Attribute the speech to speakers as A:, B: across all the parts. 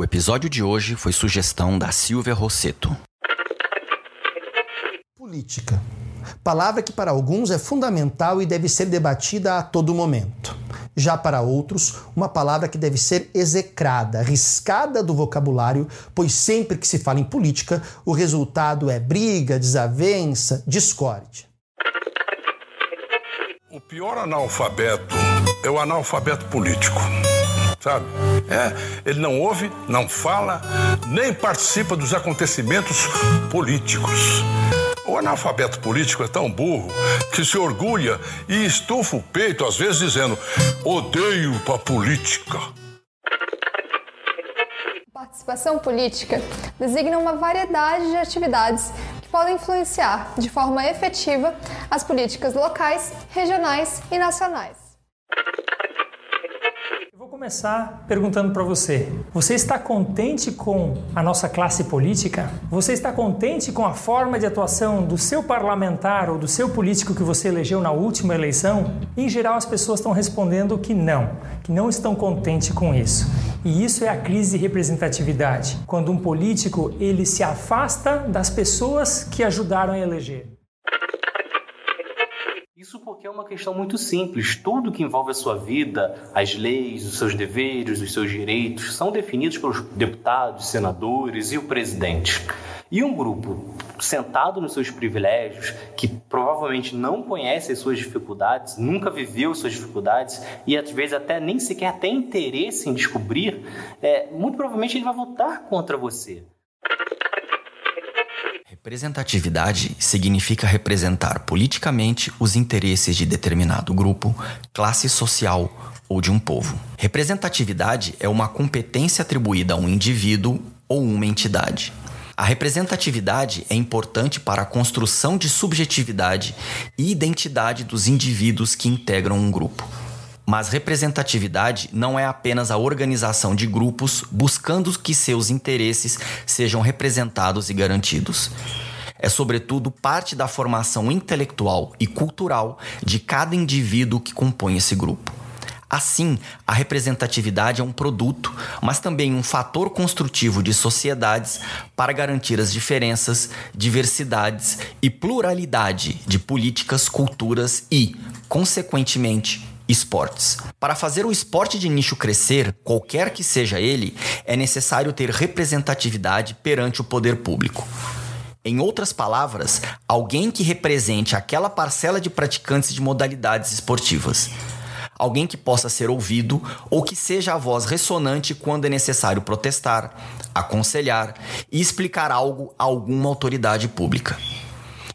A: O episódio de hoje foi sugestão da Silvia Rosseto.
B: Política. Palavra que para alguns é fundamental e deve ser debatida a todo momento. Já para outros, uma palavra que deve ser execrada, riscada do vocabulário, pois sempre que se fala em política, o resultado é briga, desavença, discórdia.
C: O pior analfabeto é o analfabeto político. Sabe? É, ele não ouve, não fala, nem participa dos acontecimentos políticos. O analfabeto político é tão burro que se orgulha e estufa o peito, às vezes dizendo: odeio a política.
D: Participação política designa uma variedade de atividades que podem influenciar de forma efetiva as políticas locais, regionais e nacionais
E: começar perguntando para você: você está contente com a nossa classe política? Você está contente com a forma de atuação do seu parlamentar ou do seu político que você elegeu na última eleição? Em geral, as pessoas estão respondendo que não, que não estão contentes com isso. E isso é a crise de representatividade, quando um político ele se afasta das pessoas que ajudaram a eleger.
F: Isso porque é uma questão muito simples. Tudo que envolve a sua vida, as leis, os seus deveres, os seus direitos, são definidos pelos deputados, senadores e o presidente. E um grupo sentado nos seus privilégios, que provavelmente não conhece as suas dificuldades, nunca viveu suas dificuldades e às vezes até nem sequer tem interesse em descobrir, é, muito provavelmente ele vai votar contra você.
A: Representatividade significa representar politicamente os interesses de determinado grupo, classe social ou de um povo. Representatividade é uma competência atribuída a um indivíduo ou uma entidade. A representatividade é importante para a construção de subjetividade e identidade dos indivíduos que integram um grupo. Mas representatividade não é apenas a organização de grupos buscando que seus interesses sejam representados e garantidos. É, sobretudo, parte da formação intelectual e cultural de cada indivíduo que compõe esse grupo. Assim, a representatividade é um produto, mas também um fator construtivo de sociedades para garantir as diferenças, diversidades e pluralidade de políticas, culturas e, consequentemente, esportes. Para fazer o esporte de nicho crescer, qualquer que seja ele, é necessário ter representatividade perante o poder público. Em outras palavras, alguém que represente aquela parcela de praticantes de modalidades esportivas. Alguém que possa ser ouvido ou que seja a voz ressonante quando é necessário protestar, aconselhar e explicar algo a alguma autoridade pública.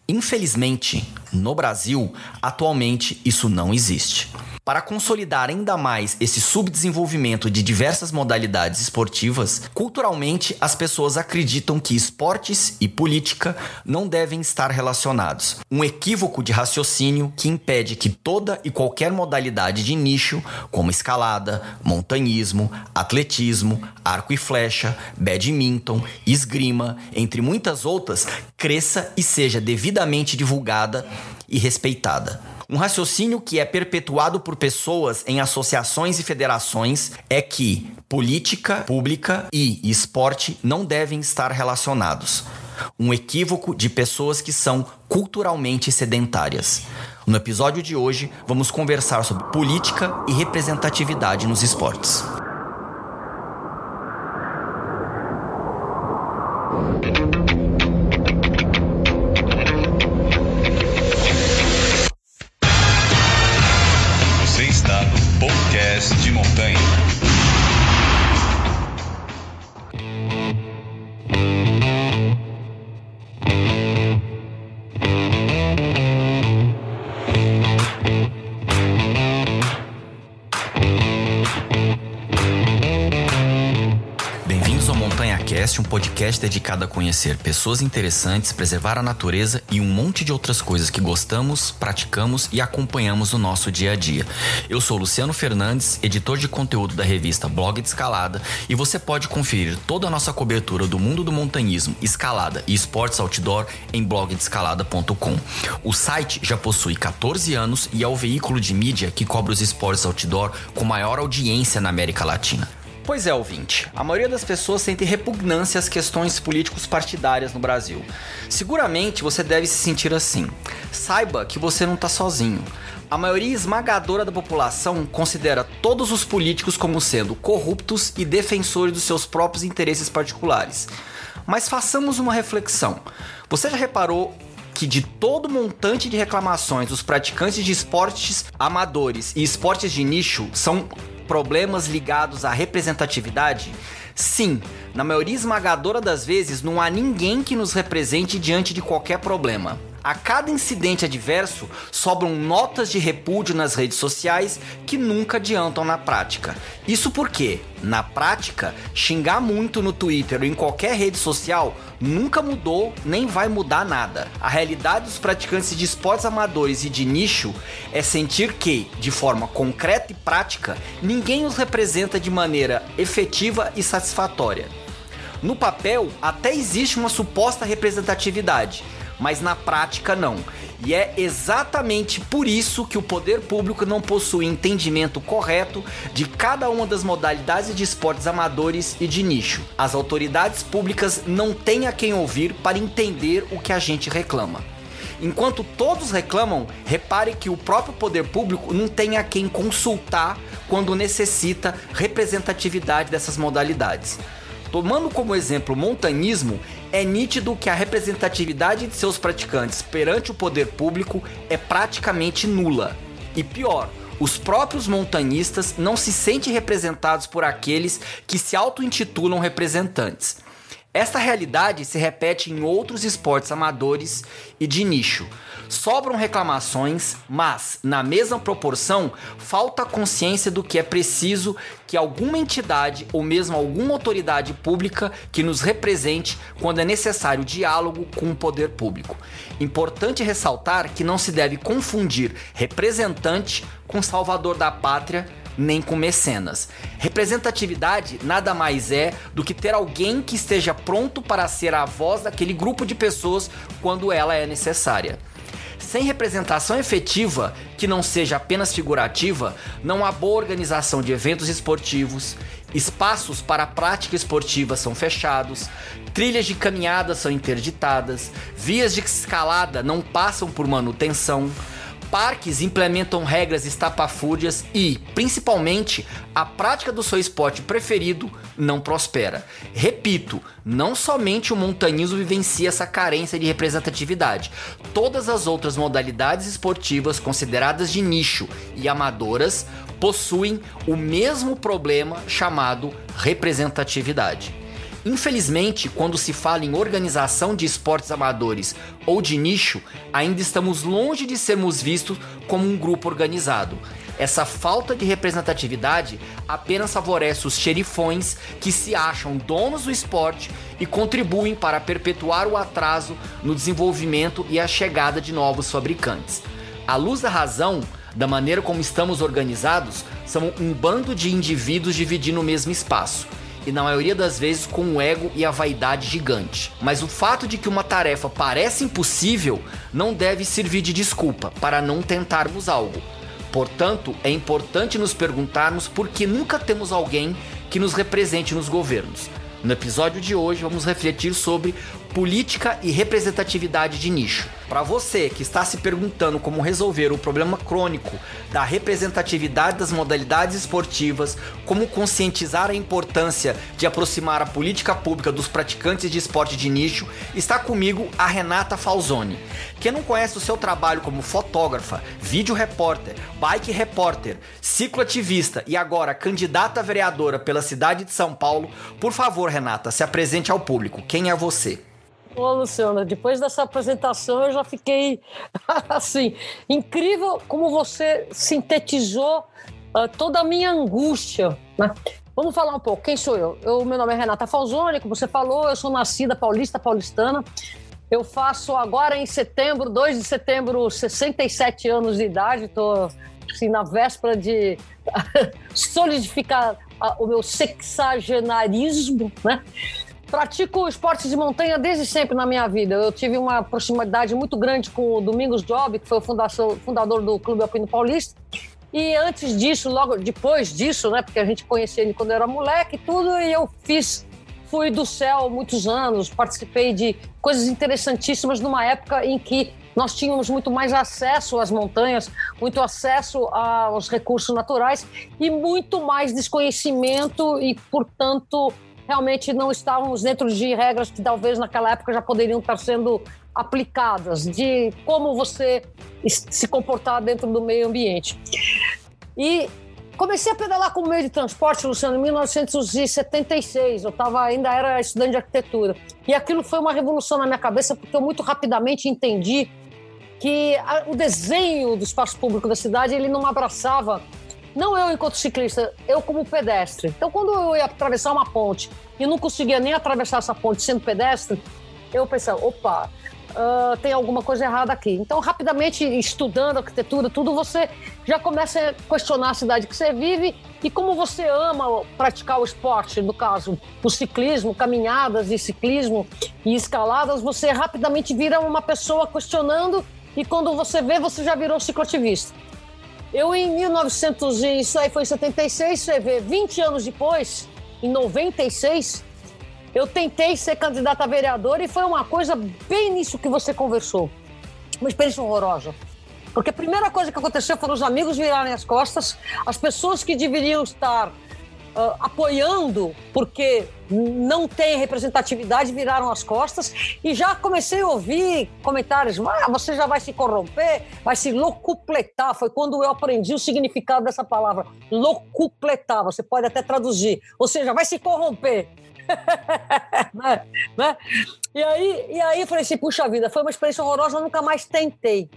A: Infelizmente, no Brasil, atualmente isso não existe. Para consolidar ainda mais esse subdesenvolvimento de diversas modalidades esportivas, culturalmente as pessoas acreditam que esportes e política não devem estar relacionados. Um equívoco de raciocínio que impede que toda e qualquer modalidade de nicho, como escalada, montanhismo, atletismo, arco e flecha, badminton, esgrima, entre muitas outras, cresça e seja devidamente divulgada e respeitada. Um raciocínio que é perpetuado por pessoas em associações e federações é que política pública e esporte não devem estar relacionados. Um equívoco de pessoas que são culturalmente sedentárias. No episódio de hoje, vamos conversar sobre política e representatividade nos esportes. Podcast dedicado a conhecer pessoas interessantes, preservar a natureza e um monte de outras coisas que gostamos, praticamos e acompanhamos no nosso dia a dia. Eu sou Luciano Fernandes, editor de conteúdo da revista Blog de Escalada, e você pode conferir toda a nossa cobertura do mundo do montanhismo, escalada e esportes outdoor em blogdescalada.com. O site já possui 14 anos e é o veículo de mídia que cobre os esportes outdoor com maior audiência na América Latina. Pois é, ouvinte. A maioria das pessoas sente repugnância às questões políticos partidárias no Brasil. Seguramente você deve se sentir assim. Saiba que você não está sozinho. A maioria esmagadora da população considera todos os políticos como sendo corruptos e defensores dos seus próprios interesses particulares. Mas façamos uma reflexão. Você já reparou que de todo montante de reclamações dos praticantes de esportes amadores e esportes de nicho são problemas ligados à representatividade? Sim, na maioria esmagadora das vezes não há ninguém que nos represente diante de qualquer problema. A cada incidente adverso sobram notas de repúdio nas redes sociais que nunca adiantam na prática. Isso porque, na prática, xingar muito no Twitter ou em qualquer rede social nunca mudou nem vai mudar nada. A realidade dos praticantes de esportes amadores e de nicho é sentir que, de forma concreta e prática, ninguém os representa de maneira efetiva e satisfatória. No papel, até existe uma suposta representatividade, mas na prática não. E é exatamente por isso que o poder público não possui entendimento correto de cada uma das modalidades de esportes amadores e de nicho. As autoridades públicas não têm a quem ouvir para entender o que a gente reclama. Enquanto todos reclamam, repare que o próprio poder público não tem a quem consultar quando necessita representatividade dessas modalidades. Tomando como exemplo o montanismo, é nítido que a representatividade de seus praticantes perante o poder público é praticamente nula. E pior, os próprios montanhistas não se sentem representados por aqueles que se auto-intitulam representantes. Esta realidade se repete em outros esportes amadores e de nicho, Sobram reclamações, mas, na mesma proporção, falta consciência do que é preciso que alguma entidade ou mesmo alguma autoridade pública que nos represente quando é necessário diálogo com o poder público. Importante ressaltar que não se deve confundir representante com salvador da pátria nem com mecenas. Representatividade nada mais é do que ter alguém que esteja pronto para ser a voz daquele grupo de pessoas quando ela é necessária. Sem representação efetiva, que não seja apenas figurativa, não há boa organização de eventos esportivos, espaços para prática esportiva são fechados, trilhas de caminhada são interditadas, vias de escalada não passam por manutenção, parques implementam regras estapafúrdias e, principalmente, a prática do seu esporte preferido não prospera. Repito, não somente o montanismo vivencia essa carência de representatividade. Todas as outras modalidades esportivas consideradas de nicho e amadoras possuem o mesmo problema chamado representatividade. Infelizmente, quando se fala em organização de esportes amadores ou de nicho, ainda estamos longe de sermos vistos como um grupo organizado. Essa falta de representatividade apenas favorece os xerifões que se acham donos do esporte e contribuem para perpetuar o atraso no desenvolvimento e a chegada de novos fabricantes. À luz da razão, da maneira como estamos organizados, somos um bando de indivíduos dividindo o mesmo espaço e na maioria das vezes com o ego e a vaidade gigante. Mas o fato de que uma tarefa parece impossível não deve servir de desculpa para não tentarmos algo. Portanto, é importante nos perguntarmos por que nunca temos alguém que nos represente nos governos. No episódio de hoje, vamos refletir sobre política e representatividade de nicho. Para você que está se perguntando como resolver o problema crônico da representatividade das modalidades esportivas, como conscientizar a importância de aproximar a política pública dos praticantes de esporte de nicho, está comigo a Renata Falzoni. Quem não conhece o seu trabalho como fotógrafa, vídeo repórter, bike repórter, cicloativista e agora candidata vereadora pela cidade de São Paulo, por favor, Renata, se apresente ao público. Quem é você?
G: Ô, Luciana, depois dessa apresentação eu já fiquei assim, incrível como você sintetizou uh, toda a minha angústia, né? Vamos falar um pouco. Quem sou eu? eu? Meu nome é Renata Falzoni, como você falou, eu sou nascida paulista, paulistana. Eu faço agora em setembro, 2 de setembro, 67 anos de idade. Estou assim, na véspera de solidificar o meu sexagenarismo, né? Pratico esportes de montanha desde sempre na minha vida. Eu tive uma proximidade muito grande com o Domingos Job, que foi o fundador do Clube Alpino Paulista. E antes disso, logo depois disso, né? Porque a gente conhecia ele quando eu era moleque e tudo, e eu fiz fui do céu muitos anos, participei de coisas interessantíssimas numa época em que nós tínhamos muito mais acesso às montanhas, muito acesso aos recursos naturais e muito mais desconhecimento e, portanto, realmente não estávamos dentro de regras que talvez naquela época já poderiam estar sendo aplicadas, de como você se comportar dentro do meio ambiente. E Comecei a pedalar como meio de transporte, Luciano, em 1976. Eu tava, ainda era estudante de arquitetura. E aquilo foi uma revolução na minha cabeça, porque eu muito rapidamente entendi que a, o desenho do espaço público da cidade ele não abraçava, não eu enquanto ciclista, eu como pedestre. Então, quando eu ia atravessar uma ponte e não conseguia nem atravessar essa ponte sendo pedestre, eu pensava, opa, uh, tem alguma coisa errada aqui. Então, rapidamente, estudando arquitetura, tudo, você já começa a questionar a cidade que você vive e como você ama praticar o esporte, no caso, o ciclismo, caminhadas e ciclismo e escaladas, você rapidamente vira uma pessoa questionando e quando você vê, você já virou cicloativista. Eu, em 1900, isso aí foi em 76, você vê, 20 anos depois, em 96, eu tentei ser candidata a vereador e foi uma coisa bem nisso que você conversou. Uma experiência horrorosa. Porque a primeira coisa que aconteceu foram os amigos virarem as costas, as pessoas que deveriam estar uh, apoiando, porque não tem representatividade, viraram as costas. E já comecei a ouvir comentários: ah, você já vai se corromper, vai se locupletar. Foi quando eu aprendi o significado dessa palavra, locupletar. Você pode até traduzir, ou seja, vai se corromper. né? né? E aí, e aí eu falei assim, puxa vida, foi uma experiência horrorosa, eu nunca mais tentei.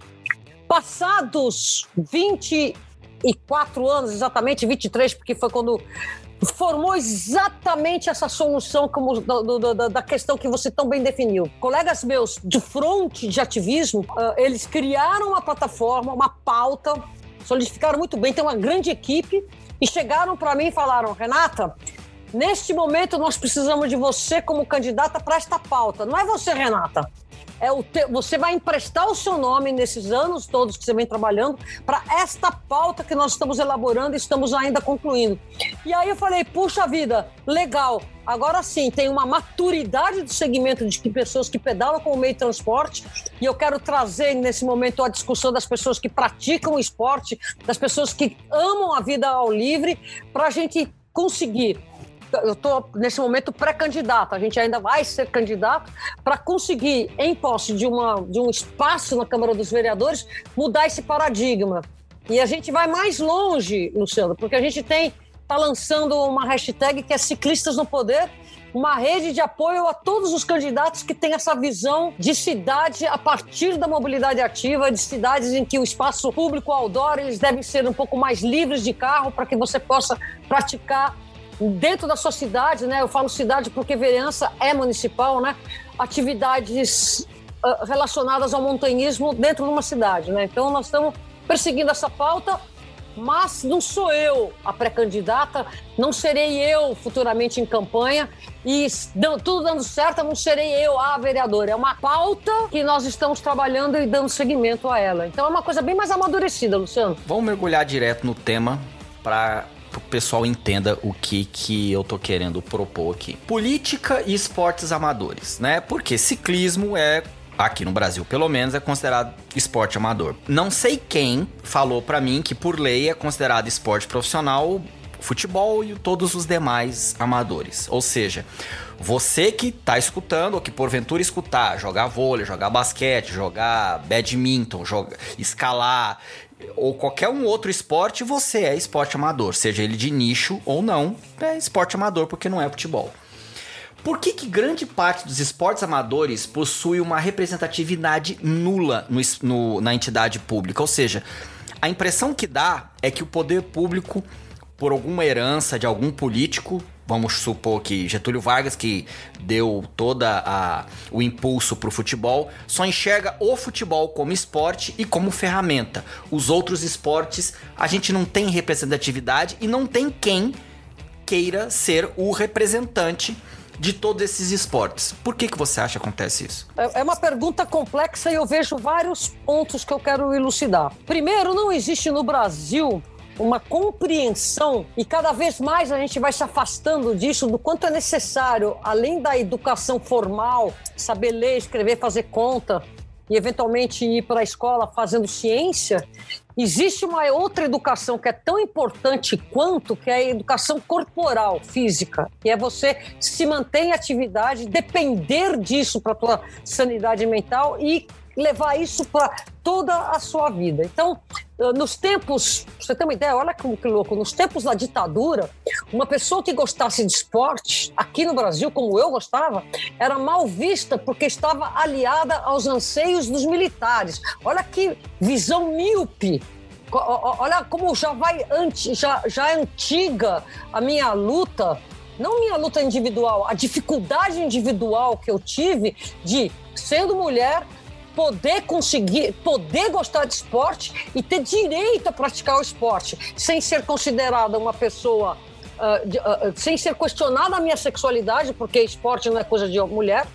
G: Passados 24 anos, exatamente 23, porque foi quando formou exatamente essa solução como, do, do, da questão que você tão bem definiu. Colegas meus de fronte de ativismo, uh, eles criaram uma plataforma, uma pauta, solidificaram muito bem, tem uma grande equipe e chegaram para mim e falaram: Renata, Neste momento, nós precisamos de você como candidata para esta pauta. Não é você, Renata. É o te... Você vai emprestar o seu nome nesses anos todos que você vem trabalhando para esta pauta que nós estamos elaborando e estamos ainda concluindo. E aí eu falei, puxa vida, legal. Agora sim, tem uma maturidade do segmento de que pessoas que pedalam com o meio de transporte e eu quero trazer nesse momento a discussão das pessoas que praticam esporte, das pessoas que amam a vida ao livre, para a gente conseguir eu estou nesse momento pré-candidato, a gente ainda vai ser candidato para conseguir, em posse de, uma, de um espaço na Câmara dos Vereadores, mudar esse paradigma. E a gente vai mais longe, Luciano, porque a gente tem está lançando uma hashtag que é Ciclistas no Poder, uma rede de apoio a todos os candidatos que têm essa visão de cidade a partir da mobilidade ativa, de cidades em que o espaço público outdoor eles devem ser um pouco mais livres de carro para que você possa praticar dentro da sua cidade, né? Eu falo cidade porque vereança é municipal, né? Atividades uh, relacionadas ao montanhismo dentro de uma cidade, né? Então nós estamos perseguindo essa pauta, mas não sou eu a pré-candidata, não serei eu futuramente em campanha e tudo dando certo, não serei eu a vereadora. É uma pauta que nós estamos trabalhando e dando seguimento a ela. Então é uma coisa bem mais amadurecida, Luciano.
A: Vamos mergulhar direto no tema para o pessoal entenda o que, que eu tô querendo propor aqui. Política e esportes amadores, né? Porque ciclismo é aqui no Brasil, pelo menos, é considerado esporte amador. Não sei quem falou para mim que por lei é considerado esporte profissional futebol e todos os demais amadores. Ou seja, você que tá escutando ou que porventura escutar, jogar vôlei, jogar basquete, jogar badminton, jogar, escalar, ou qualquer um outro esporte, você é esporte amador, seja ele de nicho ou não, é esporte amador porque não é futebol. Por que, que grande parte dos esportes amadores possui uma representatividade nula no, no, na entidade pública? Ou seja, a impressão que dá é que o poder público, por alguma herança de algum político, vamos supor que Getúlio Vargas, que deu toda a, o impulso para o futebol, só enxerga o futebol como esporte e como ferramenta. Os outros esportes a gente não tem representatividade e não tem quem queira ser o representante de todos esses esportes. Por que, que você acha que acontece isso?
G: É, é uma pergunta complexa e eu vejo vários pontos que eu quero elucidar. Primeiro, não existe no Brasil uma compreensão e cada vez mais a gente vai se afastando disso, do quanto é necessário, além da educação formal, saber ler, escrever, fazer conta e eventualmente ir para a escola fazendo ciência, existe uma outra educação que é tão importante quanto, que é a educação corporal, física, que é você se manter em atividade, depender disso para a tua sanidade mental e levar isso para toda a sua vida. Então, eh, nos tempos, você tem uma ideia, olha que, que louco, nos tempos da ditadura, uma pessoa que gostasse de esporte, aqui no Brasil, como eu gostava, era mal vista porque estava aliada aos anseios dos militares. Olha que visão míope olha como já vai já, já é antiga a minha luta, não minha luta individual, a dificuldade individual que eu tive de, sendo mulher, poder conseguir, poder gostar de esporte e ter direito a praticar o esporte, sem ser considerada uma pessoa, uh, de, uh, sem ser questionada a minha sexualidade, porque esporte não é coisa de mulher,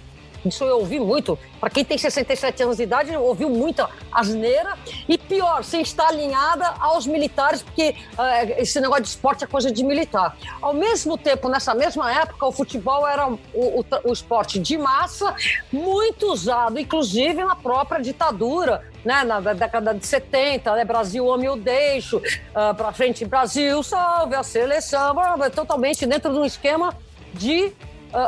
G: isso eu ouvi muito. Para quem tem 67 anos de idade, ouviu muita asneira. E pior, sem estar alinhada aos militares, porque uh, esse negócio de esporte é coisa de militar. Ao mesmo tempo, nessa mesma época, o futebol era o, o, o esporte de massa, muito usado, inclusive na própria ditadura, né, na década de 70, né, Brasil, homem, eu deixo, uh, para frente, Brasil, salve a seleção, totalmente dentro de um esquema de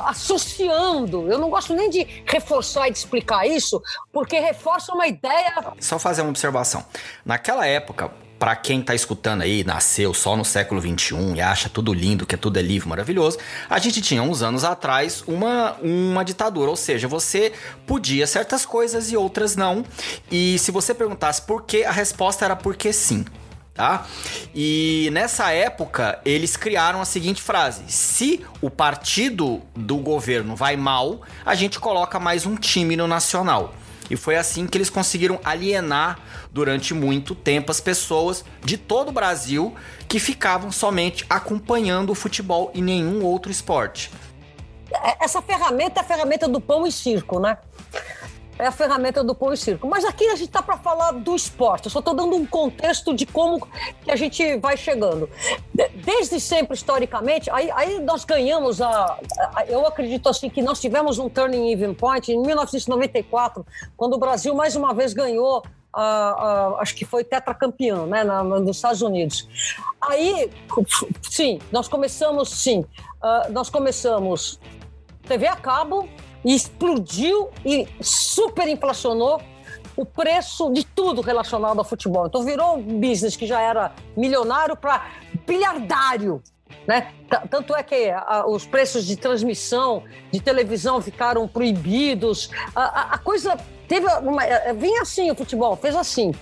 G: associando. Eu não gosto nem de reforçar e de explicar isso, porque reforça uma ideia.
A: Só fazer uma observação. Naquela época, para quem tá escutando aí, nasceu só no século 21 e acha tudo lindo, que tudo é livre, maravilhoso, a gente tinha uns anos atrás uma, uma ditadura, ou seja, você podia certas coisas e outras não. E se você perguntasse por que, a resposta era porque sim tá? E nessa época eles criaram a seguinte frase: se o partido do governo vai mal, a gente coloca mais um time no nacional. E foi assim que eles conseguiram alienar durante muito tempo as pessoas de todo o Brasil que ficavam somente acompanhando o futebol e nenhum outro esporte.
G: Essa ferramenta é a ferramenta do pão e circo, né? É a ferramenta do pão e circo. Mas aqui a gente está para falar do esporte. Eu só estou dando um contexto de como que a gente vai chegando. Desde sempre, historicamente, aí, aí nós ganhamos a, a, Eu acredito assim que nós tivemos um turning even point em 1994, quando o Brasil mais uma vez ganhou. acho que foi tetracampeão, né, na, nos Estados Unidos. Aí, sim, nós começamos, sim, uh, nós começamos TV a cabo, e explodiu e superinflacionou o preço de tudo relacionado ao futebol. Então virou um business que já era milionário para bilhardário. Né? Tanto é que a, os preços de transmissão de televisão ficaram proibidos. A, a, a coisa teve uma. É, vinha assim o futebol, fez assim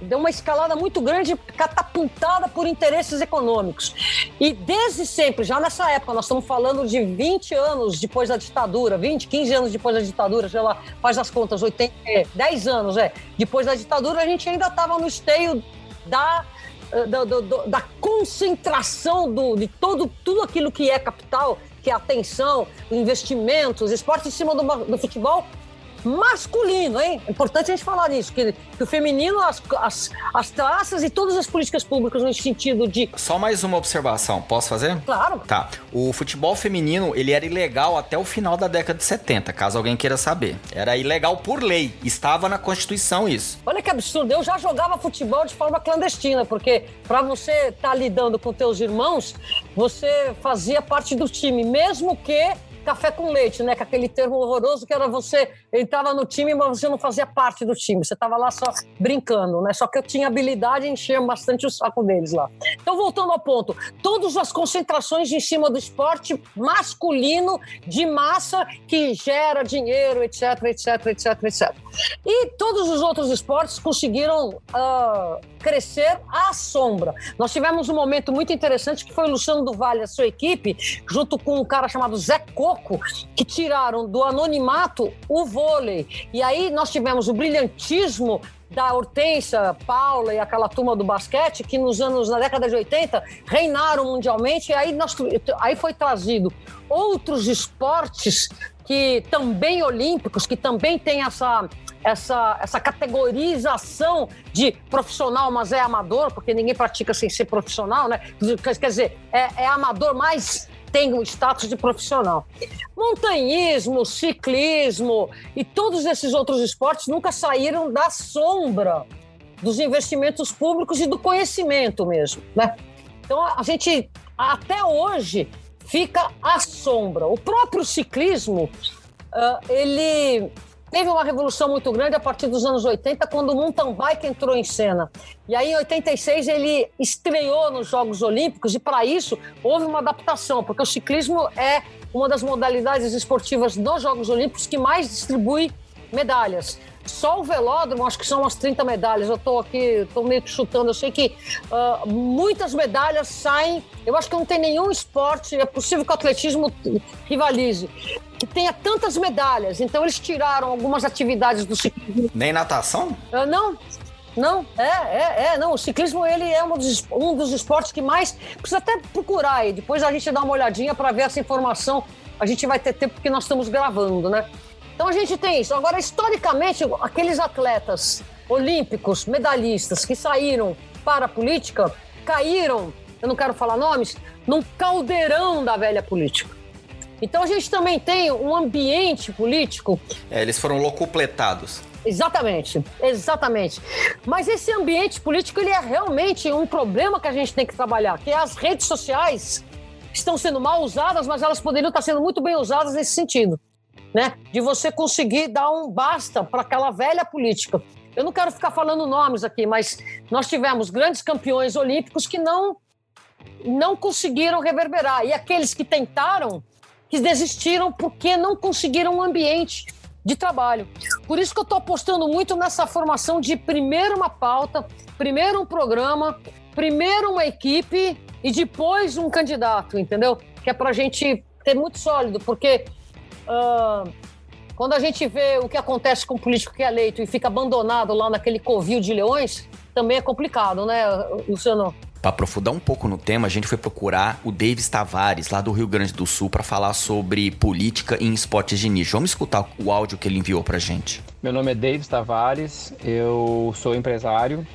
G: deu uma escalada muito grande, catapultada por interesses econômicos. E desde sempre, já nessa época, nós estamos falando de 20 anos depois da ditadura, 20, 15 anos depois da ditadura, sei lá, faz as contas, 80, 10 anos, é. Depois da ditadura, a gente ainda estava no esteio da eh, da, da, da, concentração do, de todo, tudo aquilo que é capital, que é atenção, investimentos, esporte em cima do, do futebol, masculino, hein? É importante a gente falar nisso, que, que o feminino, as, as, as traças e todas as políticas públicas no sentido de...
A: Só mais uma observação, posso fazer?
G: Claro.
A: Tá. O futebol feminino, ele era ilegal até o final da década de 70, caso alguém queira saber. Era ilegal por lei, estava na Constituição isso.
G: Olha que absurdo, eu já jogava futebol de forma clandestina, porque para você estar tá lidando com teus irmãos, você fazia parte do time, mesmo que café com leite, né? Com aquele termo horroroso que era você entrava no time, mas você não fazia parte do time. Você estava lá só brincando, né? Só que eu tinha habilidade e enchia bastante o saco deles lá. Então, voltando ao ponto, todas as concentrações em cima do esporte masculino de massa que gera dinheiro, etc, etc, etc, etc. E todos os outros esportes conseguiram uh, crescer à sombra. Nós tivemos um momento muito interessante que foi o Luciano do Vale, a sua equipe, junto com um cara chamado Zé Coco, que tiraram do anonimato o vôlei. E aí nós tivemos o brilhantismo da Hortência, Paula e aquela turma do basquete que nos anos, na década de 80, reinaram mundialmente e aí, nós, aí foi trazido outros esportes que também olímpicos, que também têm essa essa, essa categorização de profissional, mas é amador, porque ninguém pratica sem ser profissional, né? Quer dizer, é, é amador, mas tem o status de profissional. Montanhismo, ciclismo e todos esses outros esportes nunca saíram da sombra dos investimentos públicos e do conhecimento mesmo, né? Então a gente até hoje fica à sombra. O próprio ciclismo, uh, ele teve uma revolução muito grande a partir dos anos 80, quando o mountain bike entrou em cena. E aí, em 86, ele estreou nos Jogos Olímpicos, e para isso houve uma adaptação, porque o ciclismo é uma das modalidades esportivas nos Jogos Olímpicos que mais distribui medalhas. Só o velódromo, acho que são umas 30 medalhas. Eu estou aqui, estou meio que chutando. Eu sei que uh, muitas medalhas saem. Eu acho que não tem nenhum esporte, é possível que o atletismo rivalize, que tenha tantas medalhas. Então eles tiraram algumas atividades do ciclismo.
A: Nem natação?
G: Uh, não, não, é, é, é, não. O ciclismo ele é um dos, um dos esportes que mais precisa até procurar aí. Depois a gente dá uma olhadinha para ver essa informação. A gente vai ter tempo porque nós estamos gravando, né? Então a gente tem isso. Agora, historicamente, aqueles atletas olímpicos, medalhistas que saíram para a política, caíram, eu não quero falar nomes, num caldeirão da velha política. Então a gente também tem um ambiente político.
A: É, eles foram locupletados.
G: Exatamente, exatamente. Mas esse ambiente político ele é realmente um problema que a gente tem que trabalhar, que é as redes sociais estão sendo mal usadas, mas elas poderiam estar sendo muito bem usadas nesse sentido né? De você conseguir dar um basta para aquela velha política. Eu não quero ficar falando nomes aqui, mas nós tivemos grandes campeões olímpicos que não não conseguiram reverberar e aqueles que tentaram que desistiram porque não conseguiram um ambiente de trabalho. Por isso que eu estou apostando muito nessa formação de primeiro uma pauta, primeiro um programa, primeiro uma equipe e depois um candidato, entendeu? Que é para a gente ter muito sólido, porque Uh, quando a gente vê o que acontece com o político que é eleito e fica abandonado lá naquele covil de leões, também é complicado, né, Luciano?
A: Para aprofundar um pouco no tema, a gente foi procurar o Davis Tavares, lá do Rio Grande do Sul, para falar sobre política em esportes de nicho. Vamos escutar o áudio que ele enviou para gente.
H: Meu nome é Davis Tavares, eu sou empresário,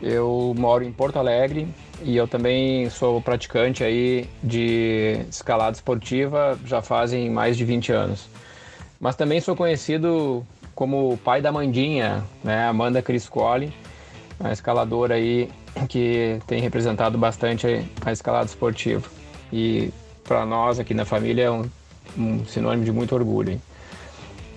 H: eu moro em Porto Alegre e eu também sou praticante aí de escalada esportiva já fazem mais de 20 anos. Mas também sou conhecido como pai da Mandinha, né, Amanda Criscoli, uma escaladora aí que tem representado bastante a escalada esportiva. E para nós aqui na família é um, um sinônimo de muito orgulho.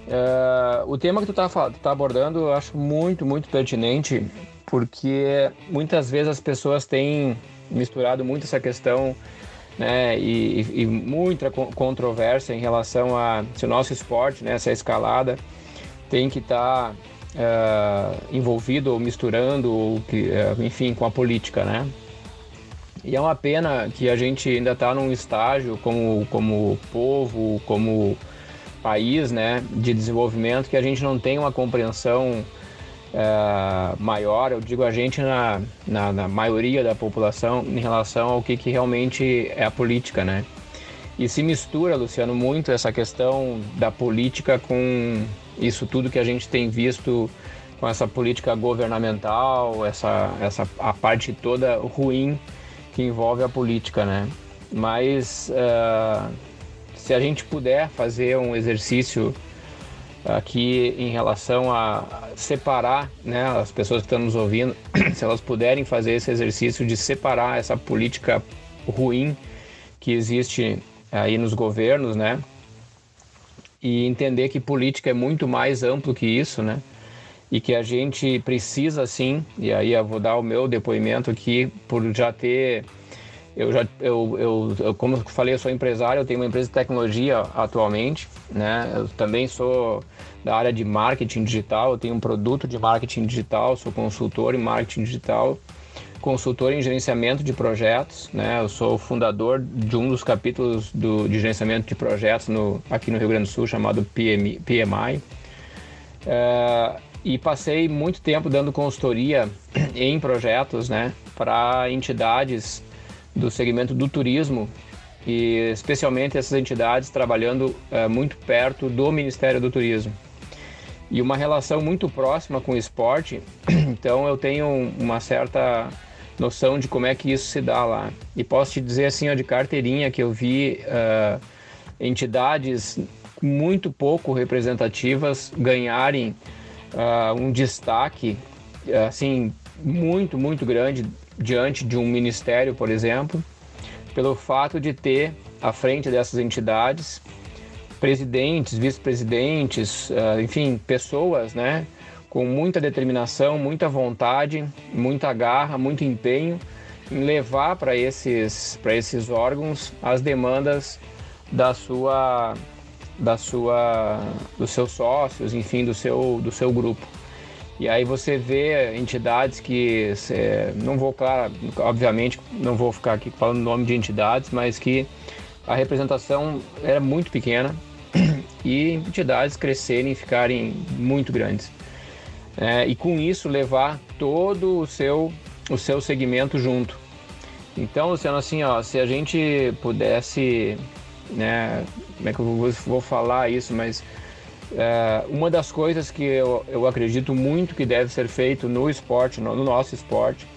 H: Uh, o tema que tu está tá abordando eu acho muito, muito pertinente, porque muitas vezes as pessoas têm misturado muito essa questão né, e, e, muita controvérsia em relação a se o nosso esporte, né, essa escalada, tem que estar tá, uh, envolvido ou misturando, ou que, uh, enfim, com a política, né? E é uma pena que a gente ainda está num estágio como, como povo, como país, né, de desenvolvimento, que a gente não tem uma compreensão é, maior, eu digo a gente na, na, na, maioria da população, em relação ao que, que realmente é a política, né? E se mistura, Luciano, muito essa questão da política com isso tudo que a gente tem visto com essa política governamental, essa, essa a parte toda ruim que envolve a política, né? Mas uh, se a gente puder fazer um exercício aqui em relação a separar, né, as pessoas que estão nos ouvindo, se elas puderem fazer esse exercício de separar essa política ruim que existe aí nos governos, né, e entender que política é muito mais amplo que isso, né, e que a gente precisa sim, e aí eu vou dar o meu depoimento aqui por já ter eu já, eu, eu, eu, como eu falei, eu sou empresário, eu tenho uma empresa de tecnologia atualmente, né? Eu também sou da área de marketing digital, eu tenho um produto de marketing digital, sou consultor em marketing digital, consultor em gerenciamento de projetos, né? Eu sou fundador de um dos capítulos do, de gerenciamento de projetos no, aqui no Rio Grande do Sul, chamado PM, PMI. É, e passei muito tempo dando consultoria em projetos, né? Para entidades do segmento do turismo e especialmente essas entidades trabalhando é, muito perto do Ministério do Turismo. e uma relação muito próxima com o esporte, então eu tenho uma certa noção de como é que isso se dá lá. E posso te dizer assim, ó, de carteirinha, que eu vi uh, entidades muito pouco representativas ganharem uh, um destaque assim muito, muito grande diante de um ministério, por exemplo, pelo fato de ter à frente dessas entidades presidentes, vice-presidentes, uh, enfim, pessoas, né, com muita determinação, muita vontade, muita garra, muito empenho em levar para esses, esses órgãos as demandas da sua, da sua, dos seus sócios, enfim, do seu, do seu grupo. E aí você vê entidades que, não vou, claro, obviamente, não vou ficar aqui falando o nome de entidades, mas que a representação era muito pequena e entidades crescerem e ficarem muito grandes. É, e com isso levar todo o seu, o seu segmento junto. Então, Luciano, assim, ó, se a gente pudesse, né, como é que eu vou, vou falar isso, mas é, uma das coisas que eu, eu acredito muito que deve ser feito no esporte, no, no nosso esporte,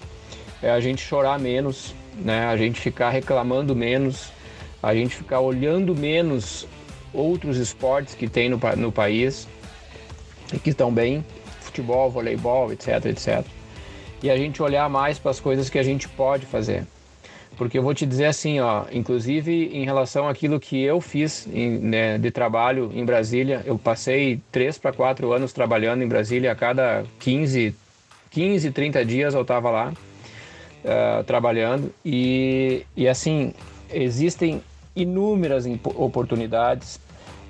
H: é a gente chorar menos, né, a gente ficar reclamando menos, a gente ficar olhando menos outros esportes que tem no, no país e que estão bem futebol, voleibol, etc, etc. E a gente olhar mais para as coisas que a gente pode fazer. Porque eu vou te dizer assim, ó, inclusive em relação àquilo que eu fiz em, né, de trabalho em Brasília, eu passei três para quatro anos trabalhando em Brasília, a cada 15, 15 30 dias eu estava lá uh, trabalhando. E, e assim, existem inúmeras oportunidades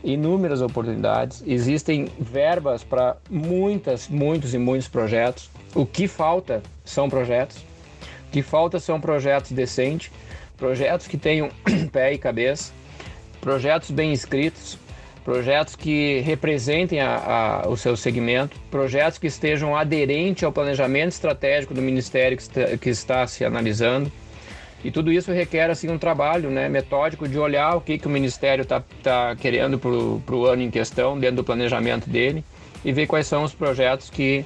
H: inúmeras oportunidades, existem verbas para muitas, muitos e muitos projetos. O que falta são projetos. O que falta são projetos decentes, projetos que tenham pé e cabeça, projetos bem escritos, projetos que representem a, a, o seu segmento, projetos que estejam aderentes ao planejamento estratégico do Ministério que está, que está se analisando e tudo isso requer assim um trabalho né, metódico de olhar o que, que o Ministério está tá querendo para o ano em questão, dentro do planejamento dele, e ver quais são os projetos que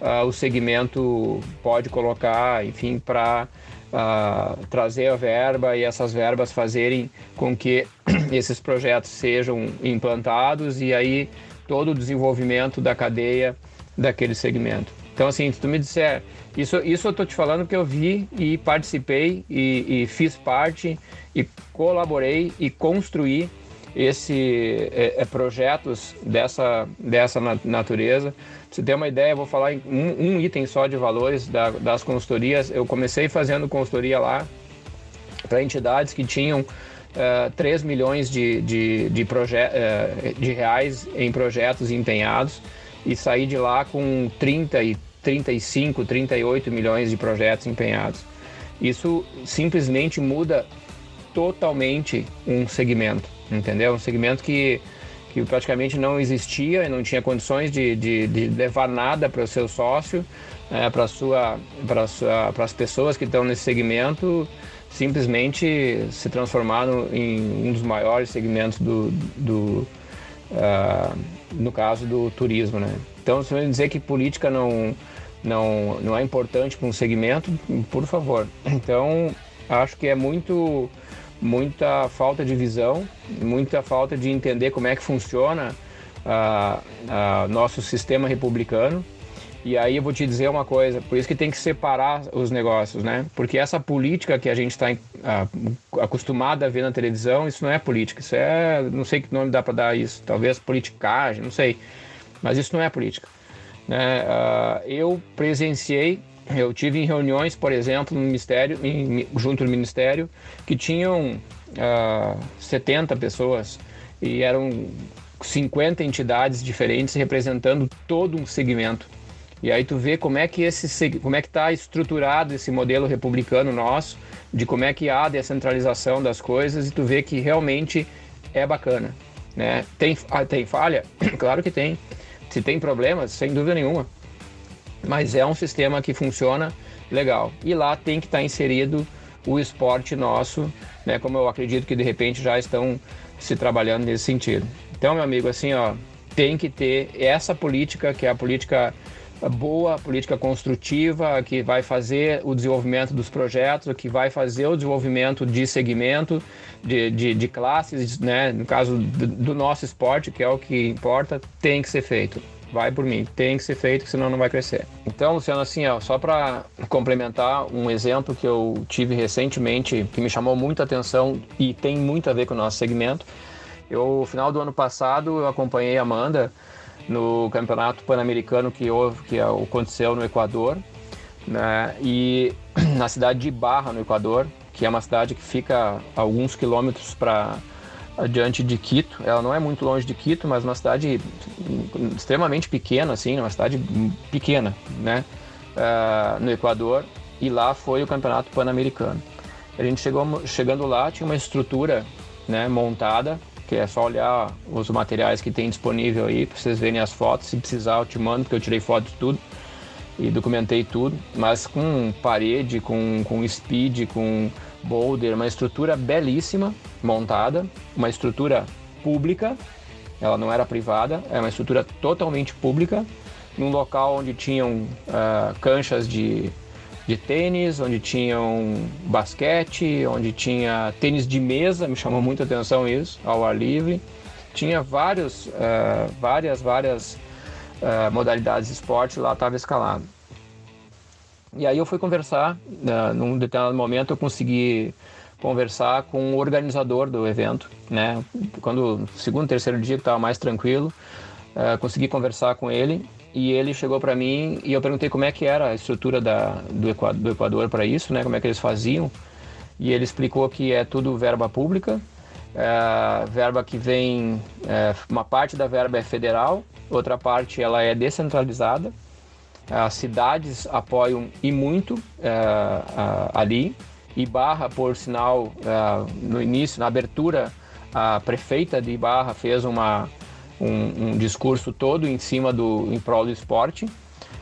H: uh, o segmento pode colocar, enfim, para uh, ah, trazer a verba e essas verbas fazerem com que esses projetos sejam implantados e aí todo o desenvolvimento da cadeia daquele segmento. Então, assim, se tu me disser, isso, isso eu tô te falando porque eu vi e participei e, e fiz parte e colaborei e construí esse é, é, projetos dessa, dessa natureza. Pra você uma ideia, eu vou falar em um, um item só de valores da, das consultorias. Eu comecei fazendo consultoria lá para entidades que tinham uh, é, 3 milhões de, de, de, uh, de reais em projetos empenhados e sair de lá com 30 e 35, 38 milhões de projetos empenhados. Isso simplesmente muda totalmente um segmento, entendeu? Um segmento que, que praticamente não existia e não tinha condições de, de, de levar nada para o seu sócio, é, para sua, sua, as pessoas que estão nesse segmento, simplesmente se transformaram em um dos maiores segmentos do, do uh, no caso do turismo, né? Então, se eu dizer que política não, não, não é importante para um segmento, por favor. Então, acho que é muito muita falta de visão, muita falta de entender como é que funciona uh, uh, nosso sistema republicano. E aí eu vou te dizer uma coisa, por isso que tem que separar os negócios, né? Porque essa política que a gente está uh, acostumado a ver na televisão, isso não é política, isso é, não sei que nome dá para dar isso, talvez politicagem, não sei, mas isso não é política. Né? Uh, eu presenciei, eu tive em reuniões, por exemplo, no ministério, em, junto ao ministério, que tinham uh, ah, 70 pessoas e eram 50 entidades diferentes representando todo um segmento. E aí tu vê como é que esse como é que está estruturado esse modelo republicano nosso, de como é que há a descentralização das coisas e tu vê que realmente é bacana, né? Tem ah, tem falha? claro que tem. Se tem problemas, sem dúvida nenhuma. Mas é um sistema que funciona legal. E lá tem que estar inserido o esporte nosso, né? Como eu acredito que de repente já estão se trabalhando nesse sentido. Então, meu amigo, assim, ó, tem que ter essa política, que é a política boa, política construtiva, que vai fazer o desenvolvimento dos projetos, que vai fazer o desenvolvimento de segmento, de, de, de classes, né? no caso do, do nosso esporte, que é o que importa, tem que ser feito vai por mim, tem que ser feito, senão não vai crescer. Então, Luciano, assim, ó, só para complementar um exemplo que eu tive recentemente, que me chamou muita atenção e tem muito a ver com o nosso segmento. Eu, no final do ano passado, eu acompanhei a Amanda no campeonato pan-americano que, houve, que aconteceu no Equador, né? e na cidade de Barra, no Equador, que é uma cidade que fica alguns quilômetros para adiante de Quito. Ela não é muito longe de Quito, mas uma cidade extremamente pequena, assim, uma cidade pequena, né? Uh, no Equador. E lá foi o campeonato pan-americano. A gente chegou, chegando lá, tinha uma estrutura né, montada, que é só olhar os materiais que tem disponível aí, para vocês verem as fotos. Se precisar, eu te mando, porque eu tirei foto de tudo e documentei tudo, mas com parede, com, com speed, com boulder, uma estrutura belíssima montada, uma estrutura pública, ela não era privada, é uma estrutura totalmente pública, num local onde tinham uh, canchas de, de tênis, onde tinham basquete, onde tinha tênis de mesa, me chamou muita atenção isso, ao ar livre. Tinha vários, uh, várias, várias uh, modalidades de esporte lá estava escalado. E aí eu fui conversar, uh, num determinado momento eu consegui conversar com o organizador do evento, né? Quando segundo, terceiro dia que estava mais tranquilo, uh, consegui conversar com ele e ele chegou para mim e eu perguntei como é que era a estrutura da, do Equador, do Equador para isso, né? Como é que eles faziam? E ele explicou que é tudo verba pública, é, verba que vem, é, uma parte da verba é federal, outra parte ela é descentralizada as cidades apoiam e muito é, ali. E Barra, por sinal, é, no início, na abertura, a prefeita de Barra fez uma, um, um, discurso todo em cima do em prol do esporte.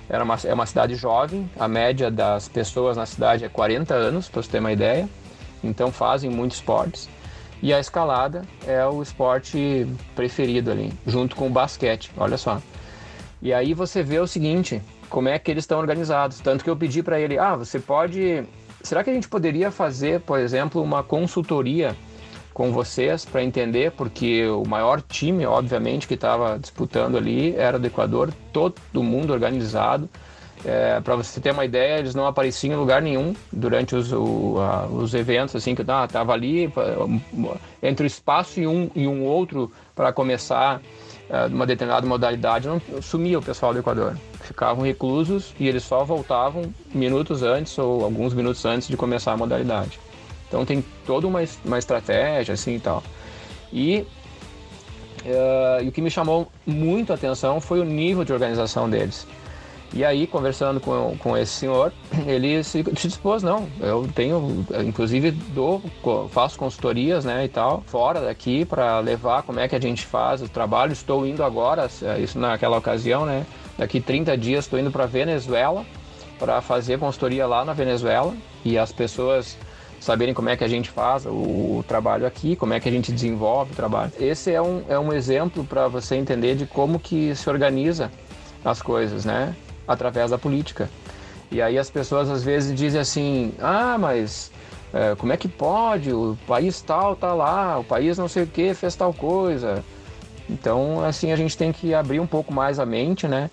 H: Era uma, é uma cidade jovem, a média das pessoas na cidade é 40 anos, para você ter uma ideia. Então fazem muitos esportes. E a escalada é o esporte preferido ali, junto com o basquete, olha só. E aí você vê o seguinte, como é que eles estão organizados. Tanto que eu pedi para ele, ah, você pode. Será que a gente poderia fazer, por exemplo, uma consultoria com vocês para entender? Porque o maior time, obviamente, que estava disputando ali era do Equador, todo mundo organizado. É, para você ter uma ideia, eles não apareciam em lugar nenhum durante os, o, a, os eventos, assim, que ah, tava ali entre o espaço e um, e um outro para começar é, uma determinada modalidade, não, sumia o pessoal do Equador ficavam reclusos e eles só voltavam minutos antes ou alguns minutos antes de começar a modalidade. Então tem toda uma, uma estratégia assim e tal. E, uh, e o que me chamou muito a atenção foi o nível de organização deles. E aí, conversando com, com esse senhor, ele se, se dispôs, não, eu tenho, inclusive, dou, faço consultorias, né, e tal, fora daqui para levar como é que a gente faz o trabalho. Estou indo agora, isso naquela ocasião, né, Daqui 30 dias estou indo para Venezuela para fazer consultoria lá na Venezuela e as pessoas saberem como é que a gente faz o, o, trabalho aqui, como é que a gente desenvolve o trabalho. Esse é um, é um exemplo para você entender de como que se organiza as coisas, né? Através da política. E aí as pessoas às vezes dizem assim, ah, mas é, como é que pode? O país tal tá lá, o país não sei o que fez tal coisa. Então, assim, a gente tem que abrir um pouco mais a mente, né?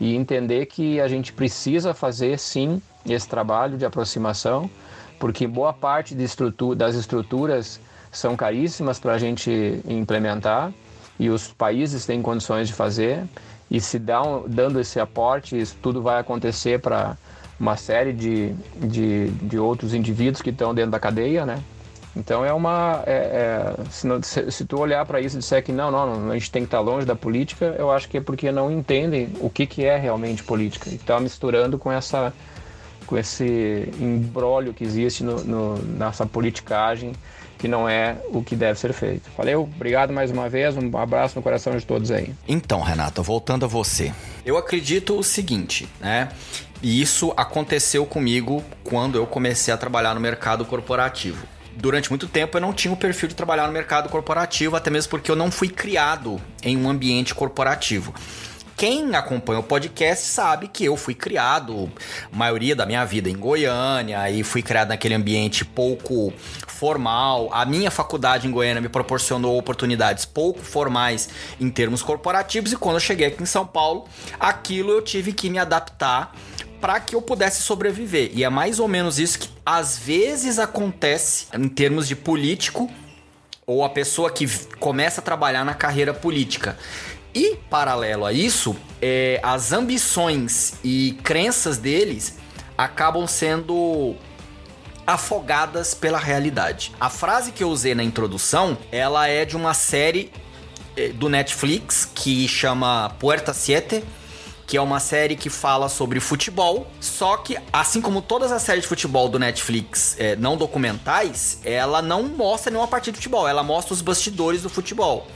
H: e entender que a gente precisa fazer sim esse trabalho de aproximação, porque boa parte estrutura, das estruturas são caríssimas para a gente implementar e os países têm condições de fazer. E se dão, dando esse aporte, isso tudo vai acontecer para uma série de, de, de outros indivíduos que estão dentro da cadeia, né? Então é uma. É, é, se, não, se, se, tu olhar para isso e disser que não, não, a gente tem que estar tá longe da política, eu acho que é porque não entendem o que, que é realmente política. E está misturando com essa com esse embrólio que existe no, no, nessa politicagem que não é o que deve ser feito. Valeu, obrigado mais uma vez, um abraço no coração de todos aí.
A: Então, Renato, voltando a você. Eu acredito o seguinte, né? E isso aconteceu comigo quando eu comecei a trabalhar no mercado corporativo durante muito tempo eu não tinha o perfil de trabalhar no mercado corporativo, até mesmo porque eu não fui criado em um ambiente corporativo. Quem acompanha o podcast sabe que eu fui criado, maioria da minha vida em Goiânia, e fui criado naquele ambiente pouco formal. A minha faculdade em Goiânia me proporcionou oportunidades pouco formais em termos corporativos, e quando eu cheguei aqui em São Paulo, aquilo eu tive que me adaptar para que eu pudesse sobreviver. E é mais ou menos isso que às vezes acontece em termos de político ou a pessoa que começa a trabalhar na carreira política. E, paralelo a isso, é, as ambições e crenças deles acabam sendo afogadas pela realidade. A frase que eu usei na introdução, ela é de uma série é, do Netflix que chama Puerta Siete, que é uma série que fala sobre futebol, só que, assim como todas as séries de futebol do Netflix é, não documentais, ela não mostra nenhuma partida de futebol, ela mostra os bastidores do futebol.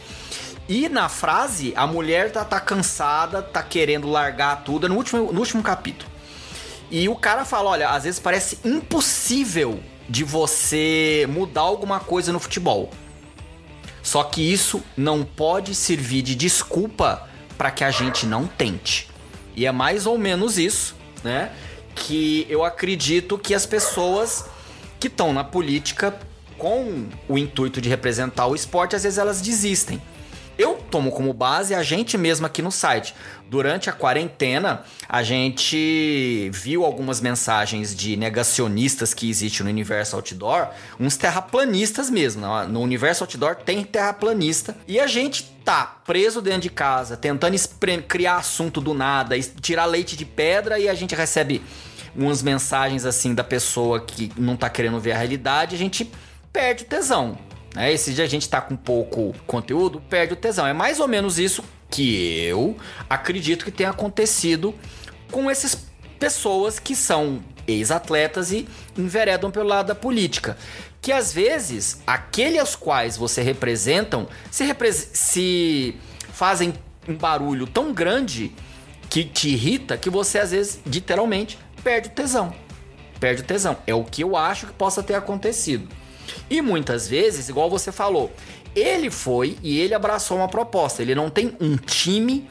A: E na frase, a mulher tá, tá cansada, tá querendo largar tudo, é no último, no último capítulo. E o cara fala: olha, às vezes parece impossível de você mudar alguma coisa no futebol. Só que isso não pode servir de desculpa para que a gente não tente. E é mais ou menos isso, né? Que eu acredito que as pessoas que estão na política com o intuito de representar o esporte, às vezes elas desistem. Eu tomo como base a gente mesmo aqui no site. Durante a quarentena, a gente viu algumas mensagens de negacionistas que existem no universo outdoor, uns terraplanistas mesmo. Né? No universo outdoor tem terraplanista. E a gente tá preso dentro de casa, tentando criar assunto do nada, tirar leite de pedra e a gente recebe umas mensagens assim da pessoa que não tá querendo ver a realidade, a gente perde o tesão. Né? Esse dia a gente tá com pouco conteúdo, perde o tesão. É mais ou menos isso que eu acredito que tenha acontecido com essas pessoas que são ex-atletas e enveredam pelo lado da política. Que às vezes, aqueles aos quais você representam se, repre se fazem um barulho tão grande que te irrita que você às vezes, literalmente, perde o tesão. Perde o tesão. É o que eu acho que possa ter acontecido. E muitas vezes, igual você falou, ele foi e ele abraçou uma proposta. Ele não tem um time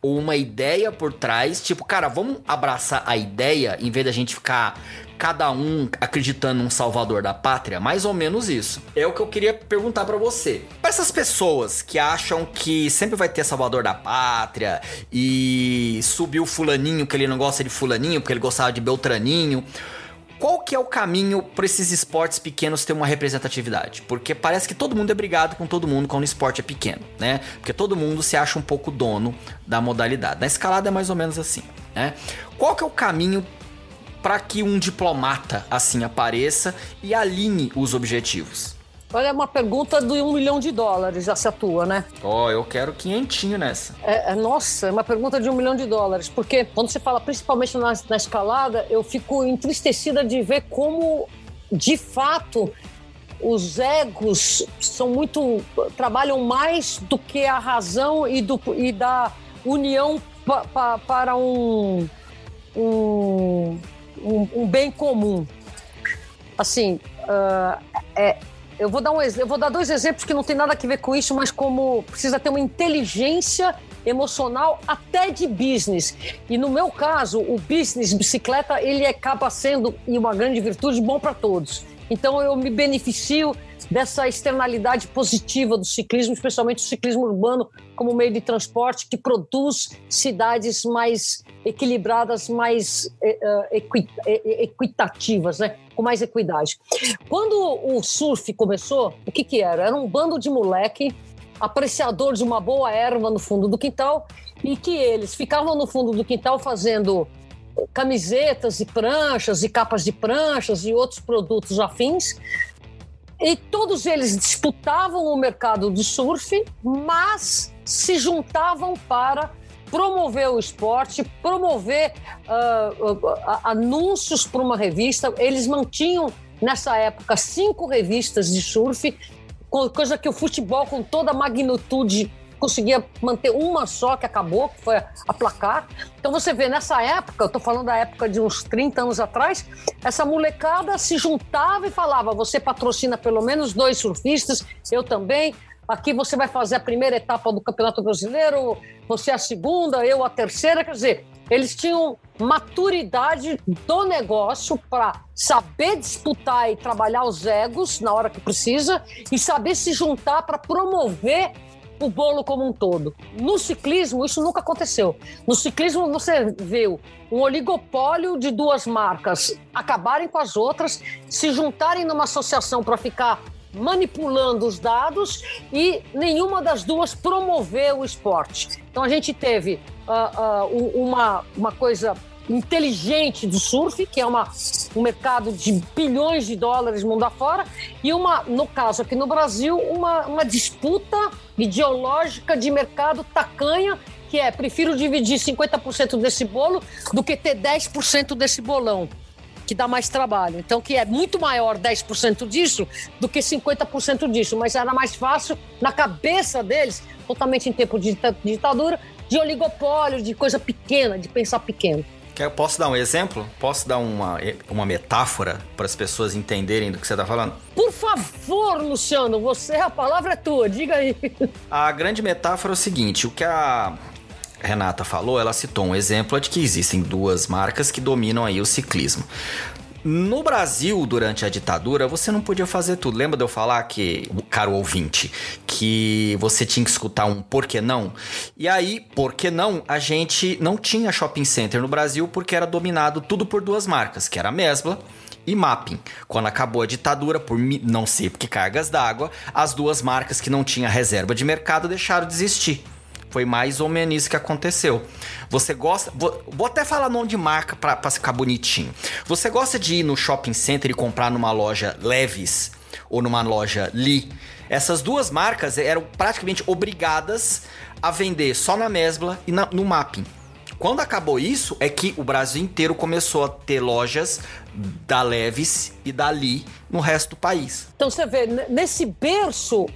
A: ou uma ideia por trás, tipo, cara, vamos abraçar a ideia em vez da gente ficar cada um acreditando num salvador da pátria, mais ou menos isso. É o que eu queria perguntar para você. Para essas pessoas que acham que sempre vai ter salvador da pátria e subiu fulaninho que ele não gosta de fulaninho porque ele gostava de Beltraninho, qual que é o caminho para esses esportes pequenos ter uma representatividade? Porque parece que todo mundo é brigado com todo mundo quando o esporte é pequeno, né? Porque todo mundo se acha um pouco dono da modalidade. Na escalada é mais ou menos assim, né? Qual que é o caminho para que um diplomata assim apareça e alinhe os objetivos?
G: Olha, é uma pergunta de um milhão de dólares já se atua, né?
A: Ó, oh, eu quero quinhentinho nessa.
G: É, é, nossa, é uma pergunta de um milhão de dólares. Porque quando você fala principalmente na, na escalada, eu fico entristecida de ver como, de fato, os egos são muito. trabalham mais do que a razão e, do, e da união pa, pa, para um, um, um, um, bem comum. Assim, uh, é, eu vou dar um eu vou dar dois exemplos que não tem nada a ver com isso, mas como precisa ter uma inteligência emocional até de business. E no meu caso, o business bicicleta, ele acaba sendo e uma grande virtude bom para todos. Então eu me beneficio dessa externalidade positiva do ciclismo, especialmente o ciclismo urbano como meio de transporte que produz cidades mais equilibradas, mais uh, equi equitativas, né? com mais equidade. Quando o surf começou, o que, que era? Era um bando de moleque apreciador de uma boa erva no fundo do quintal e que eles ficavam no fundo do quintal fazendo camisetas e pranchas e capas de pranchas e outros produtos afins e todos eles disputavam o mercado do surf, mas se juntavam para promover o esporte, promover uh, uh, anúncios para uma revista. Eles mantinham, nessa época, cinco revistas de surf, coisa que o futebol, com toda a magnitude conseguia manter uma só que acabou, que foi a placar. Então você vê, nessa época, eu estou falando da época de uns 30 anos atrás, essa molecada se juntava e falava: você patrocina pelo menos dois surfistas, eu também. Aqui você vai fazer a primeira etapa do Campeonato Brasileiro, você a segunda, eu a terceira. Quer dizer, eles tinham maturidade do negócio para saber disputar e trabalhar os egos na hora que precisa e saber se juntar para promover o bolo como um todo. No ciclismo, isso nunca aconteceu. No ciclismo, você viu um oligopólio de duas marcas acabarem com as outras, se juntarem numa associação para ficar manipulando os dados e nenhuma das duas promoveu o esporte. Então a gente teve uh, uh, uma, uma coisa inteligente do surf, que é uma, um mercado de bilhões de dólares mundo afora, e uma, no caso aqui no Brasil, uma, uma disputa ideológica de mercado tacanha, que é prefiro dividir 50% desse bolo do que ter 10% desse bolão que dá mais trabalho. Então, que é muito maior 10% disso do que 50% disso, mas era mais fácil na cabeça deles, totalmente em tempo de ditadura, de oligopólio, de coisa pequena, de pensar pequeno.
A: Quer, posso dar um exemplo? Posso dar uma, uma metáfora para as pessoas entenderem do que você está falando?
G: Por favor, Luciano, você, a palavra é tua, diga aí.
A: A grande metáfora é o seguinte: o que a Renata falou, ela citou um exemplo de que existem duas marcas que dominam aí o ciclismo. No Brasil, durante a ditadura, você não podia fazer tudo. Lembra de eu falar que, caro ouvinte, que você tinha que escutar um por que não? E aí, por que não? A gente não tinha shopping center no Brasil porque era dominado tudo por duas marcas, que era a Mesbla e Mapping. Quando acabou a ditadura, por não sei porque cargas d'água, as duas marcas que não tinham reserva de mercado deixaram de existir. Foi mais ou menos isso que aconteceu. Você gosta. Vou, vou até falar nome de marca pra, pra ficar bonitinho. Você gosta de ir no shopping center e comprar numa loja Leves ou numa loja Lee? Essas duas marcas eram praticamente obrigadas a vender só na Mesbla e na, no Mapping. Quando acabou isso, é que o Brasil inteiro começou a ter lojas da Leves e da Lee no resto do país.
G: Então você vê, nesse berço,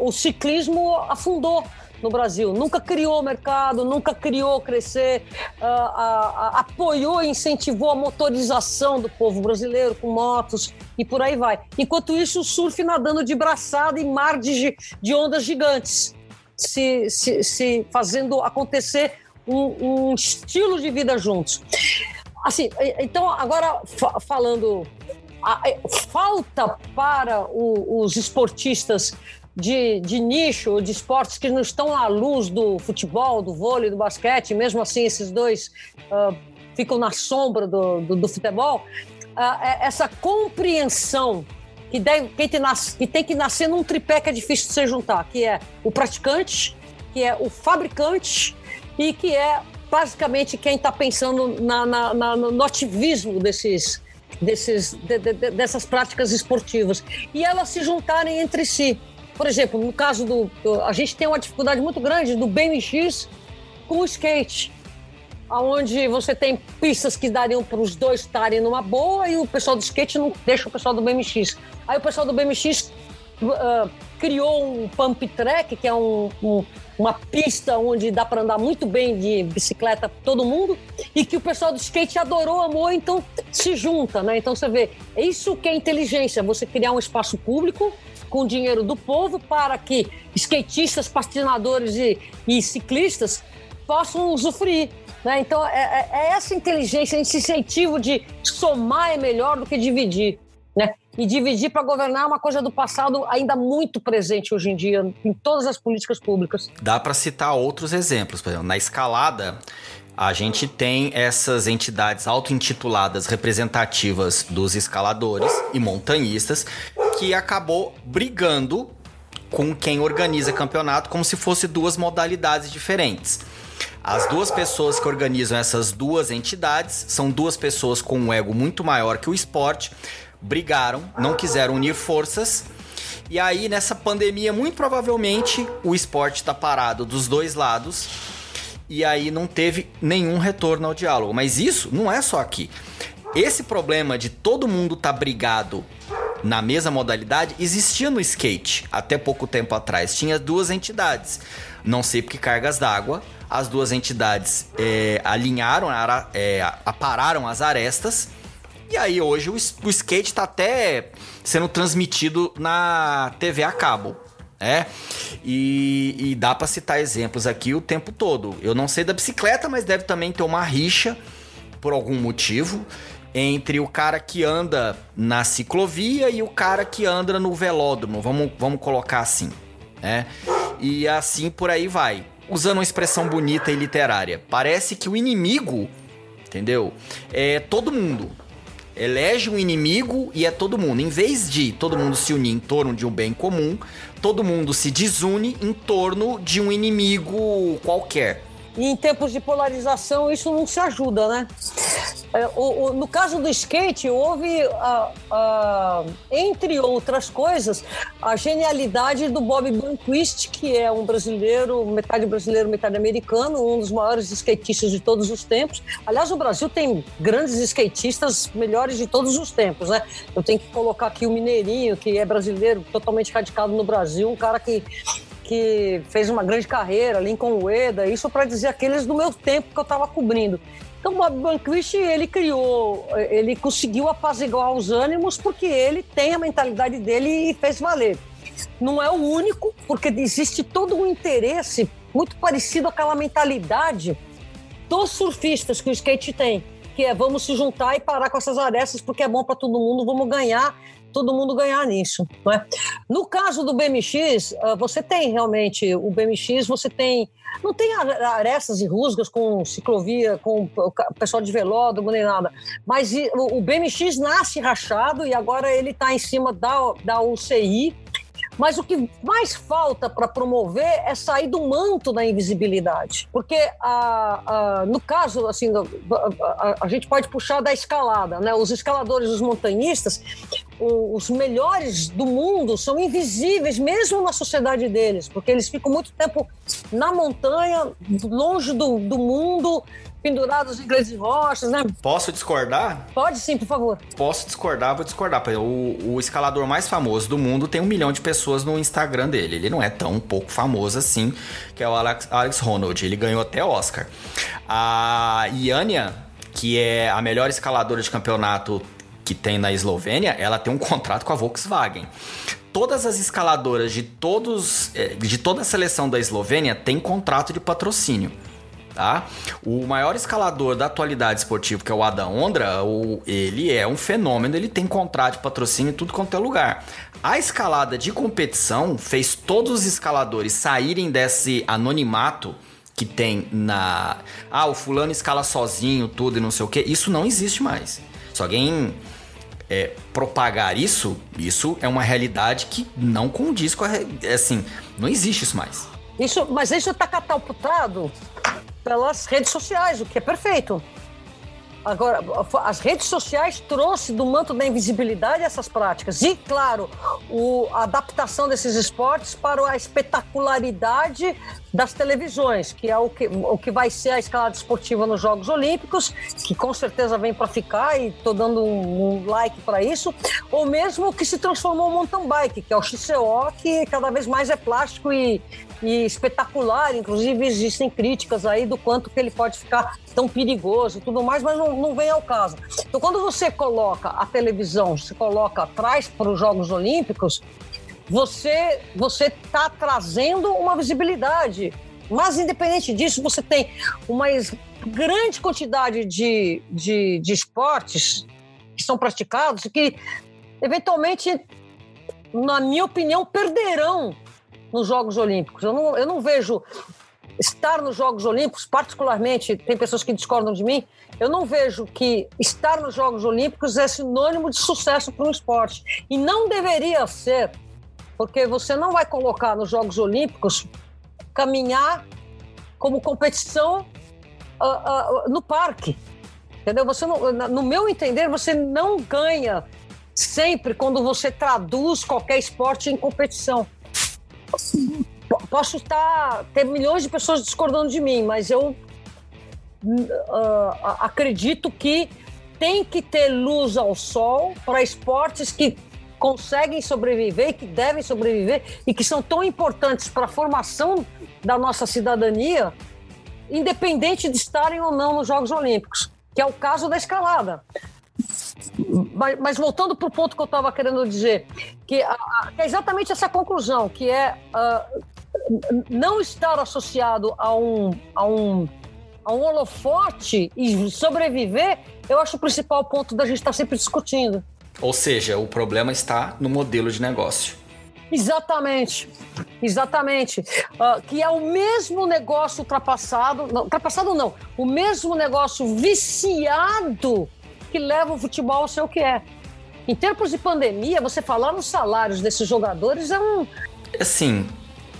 G: o ciclismo afundou no Brasil. Nunca criou mercado, nunca criou crescer, uh, uh, uh, apoiou e incentivou a motorização do povo brasileiro com motos e por aí vai. Enquanto isso, o surf nadando de braçada em mar de, de ondas gigantes, se, se, se fazendo acontecer um, um, estilo de vida juntos. Assim, então, agora falando. falta para o, os esportistas de, de nicho, de esportes que não estão à luz do futebol, do vôlei, do basquete, mesmo assim esses dois uh, ficam na sombra do, do, do futebol, uh, essa compreensão que, deve, que, tem, que tem que nascer num tripé que é difícil de se juntar, que é o praticante, que é o fabricante e que é basicamente quem está pensando na, na, na, no ativismo desses, desses, de, de, dessas práticas esportivas e elas se juntarem entre si. Por exemplo, no caso do. A gente tem uma dificuldade muito grande do BMX com o skate. Onde você tem pistas que dariam para os dois estarem numa boa e o pessoal do skate não deixa o pessoal do BMX. Aí o pessoal do BMX uh, criou um pump track, que é um, um, uma pista onde dá para andar muito bem de bicicleta todo mundo, e que o pessoal do skate adorou, amou, então se junta, né? Então você vê, é isso que é inteligência, você criar um espaço público com dinheiro do povo para que skatistas, patinadores e, e ciclistas possam usufruir. Né? Então, é, é, é, essa inteligência, esse incentivo de somar é melhor do que dividir. Né? E dividir para governar é uma coisa do passado ainda muito presente hoje em dia em todas as políticas públicas.
A: Dá para citar outros exemplos. Por exemplo, na escalada, a gente tem essas entidades auto-intituladas representativas dos escaladores e montanhistas que acabou brigando com quem organiza campeonato como se fosse duas modalidades diferentes. As duas pessoas que organizam essas duas entidades são duas pessoas com um ego muito maior que o esporte, brigaram, não quiseram unir forças. E aí, nessa pandemia, muito provavelmente o esporte está parado dos dois lados e aí não teve nenhum retorno ao diálogo. Mas isso não é só aqui. Esse problema de todo mundo tá brigado na mesma modalidade existia no skate. Até pouco tempo atrás tinha duas entidades. Não sei porque cargas d'água. As duas entidades é, alinharam, é, apararam as arestas. E aí hoje o, o skate está até sendo transmitido na TV a cabo. É, e, e dá para citar exemplos aqui o tempo todo. Eu não sei da bicicleta, mas deve também ter uma rixa por algum motivo entre o cara que anda na ciclovia e o cara que anda no velódromo, vamos, vamos colocar assim, né? E assim por aí vai. Usando uma expressão bonita e literária, parece que o inimigo, entendeu? É todo mundo. Elege um inimigo e é todo mundo. Em vez de todo mundo se unir em torno de um bem comum, todo mundo se desune em torno de um inimigo qualquer.
G: E em tempos de polarização, isso não se ajuda, né? É, o, o, no caso do skate, houve, a, a, entre outras coisas, a genialidade do Bob Burnquist, que é um brasileiro, metade brasileiro, metade americano, um dos maiores skatistas de todos os tempos. Aliás, o Brasil tem grandes skatistas melhores de todos os tempos, né? Eu tenho que colocar aqui o Mineirinho, que é brasileiro, totalmente radicado no Brasil, um cara que que fez uma grande carreira, Lincoln Ueda, isso para dizer aqueles do meu tempo que eu estava cobrindo. Então, Bob Banquist, ele criou, ele conseguiu apaziguar os ânimos porque ele tem a mentalidade dele e fez valer. Não é o único, porque existe todo um interesse muito parecido com aquela mentalidade dos surfistas que o skate tem, que é vamos se juntar e parar com essas arestas porque é bom para todo mundo, vamos ganhar todo mundo ganhar nisso. Né? No caso do BMX, ah, você tem realmente o BMX, você tem. Não tem arestas e rusgas com ciclovia, com pessoal de velódromo nem nada. Mas o BMX nasce rachado e agora ele está em cima da, da UCI mas o que mais falta para promover é sair do manto da invisibilidade. Porque, a, a, no caso, assim, a, a, gente pode puxar da escalada, né? Os escaladores, os montanhistas, os melhores do mundo são invisíveis, mesmo na sociedade deles, porque eles ficam muito tempo na montanha, longe do, do mundo, pendurados em grandes rochas, né?
A: Posso discordar?
G: Pode sim, por favor.
A: Posso discordar, vou discordar. O, o escalador mais famoso do mundo tem um milhão de pessoas no Instagram dele. Ele não é tão pouco famoso assim, que é o Alex, Alex Ronald. Ele ganhou até Oscar. A Iania, que é a melhor escaladora de campeonato que tem na Eslovênia, ela tem um contrato com a Volkswagen todas as escaladoras de todos eh, de toda a seleção da Eslovênia têm contrato de patrocínio tá? O maior escalador da atualidade esportiva, que é o Adam Ondra, o, ele é um fenômeno, ele tem contrato de patrocínio em tudo quanto é lugar. A escalada de competição fez todos os escaladores saírem desse anonimato que tem na. Ah, o fulano escala sozinho, tudo e não sei o que. Isso não existe mais. Se alguém é, propagar isso, isso é uma realidade que não condiz com a. Assim, não existe isso mais.
G: Isso, mas isso está catapultado pelas redes sociais, o que é perfeito. Agora, as redes sociais trouxe do manto da invisibilidade essas práticas. E, claro, o, a adaptação desses esportes para a espetacularidade das televisões, que é o que, o que vai ser a escalada esportiva nos Jogos Olímpicos, que com certeza vem para ficar e estou dando um, um like para isso, ou mesmo o que se transformou no mountain bike, que é o XCO, que cada vez mais é plástico e, e espetacular. Inclusive, existem críticas aí do quanto que ele pode ficar tão perigoso e tudo mais, mas não, não vem ao caso. Então, quando você coloca a televisão, você coloca atrás para os Jogos Olímpicos, você você está trazendo uma visibilidade. Mas, independente disso, você tem uma grande quantidade de, de, de esportes que são praticados que, eventualmente, na minha opinião, perderão nos Jogos Olímpicos. Eu não, eu não vejo estar nos Jogos Olímpicos, particularmente, tem pessoas que discordam de mim, eu não vejo que estar nos Jogos Olímpicos é sinônimo de sucesso para um esporte. E não deveria ser, porque você não vai colocar nos Jogos Olímpicos caminhar como competição uh, uh, no parque. Entendeu? Você não, no meu entender, você não ganha sempre quando você traduz qualquer esporte em competição posso estar ter milhões de pessoas discordando de mim, mas eu uh, acredito que tem que ter luz ao sol para esportes que conseguem sobreviver e que devem sobreviver e que são tão importantes para a formação da nossa cidadania, independente de estarem ou não nos Jogos Olímpicos, que é o caso da escalada. Mas, mas voltando para o ponto que eu estava querendo dizer, que, é exatamente essa conclusão, que é uh, não estar associado a um, a um a um holofote e sobreviver, eu acho o principal ponto da gente estar tá sempre discutindo.
A: Ou seja, o problema está no modelo de negócio.
G: Exatamente, exatamente. Uh, que é o mesmo negócio ultrapassado, não, ultrapassado não, o mesmo negócio viciado que leva o futebol ao seu que é. Em tempos de pandemia, você falar nos salários desses jogadores é um.
A: Assim,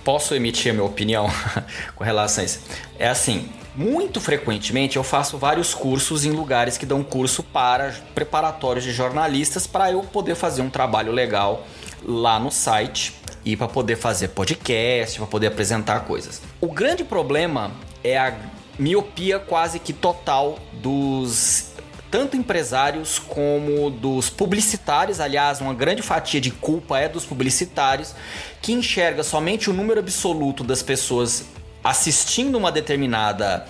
A: posso emitir a minha opinião com relação a isso? É assim, muito frequentemente eu faço vários cursos em lugares que dão curso para preparatórios de jornalistas para eu poder fazer um trabalho legal lá no site e para poder fazer podcast, para poder apresentar coisas. O grande problema é a miopia quase que total dos tanto empresários como dos publicitários, aliás, uma grande fatia de culpa é dos publicitários, que enxerga somente o número absoluto das pessoas assistindo uma determinada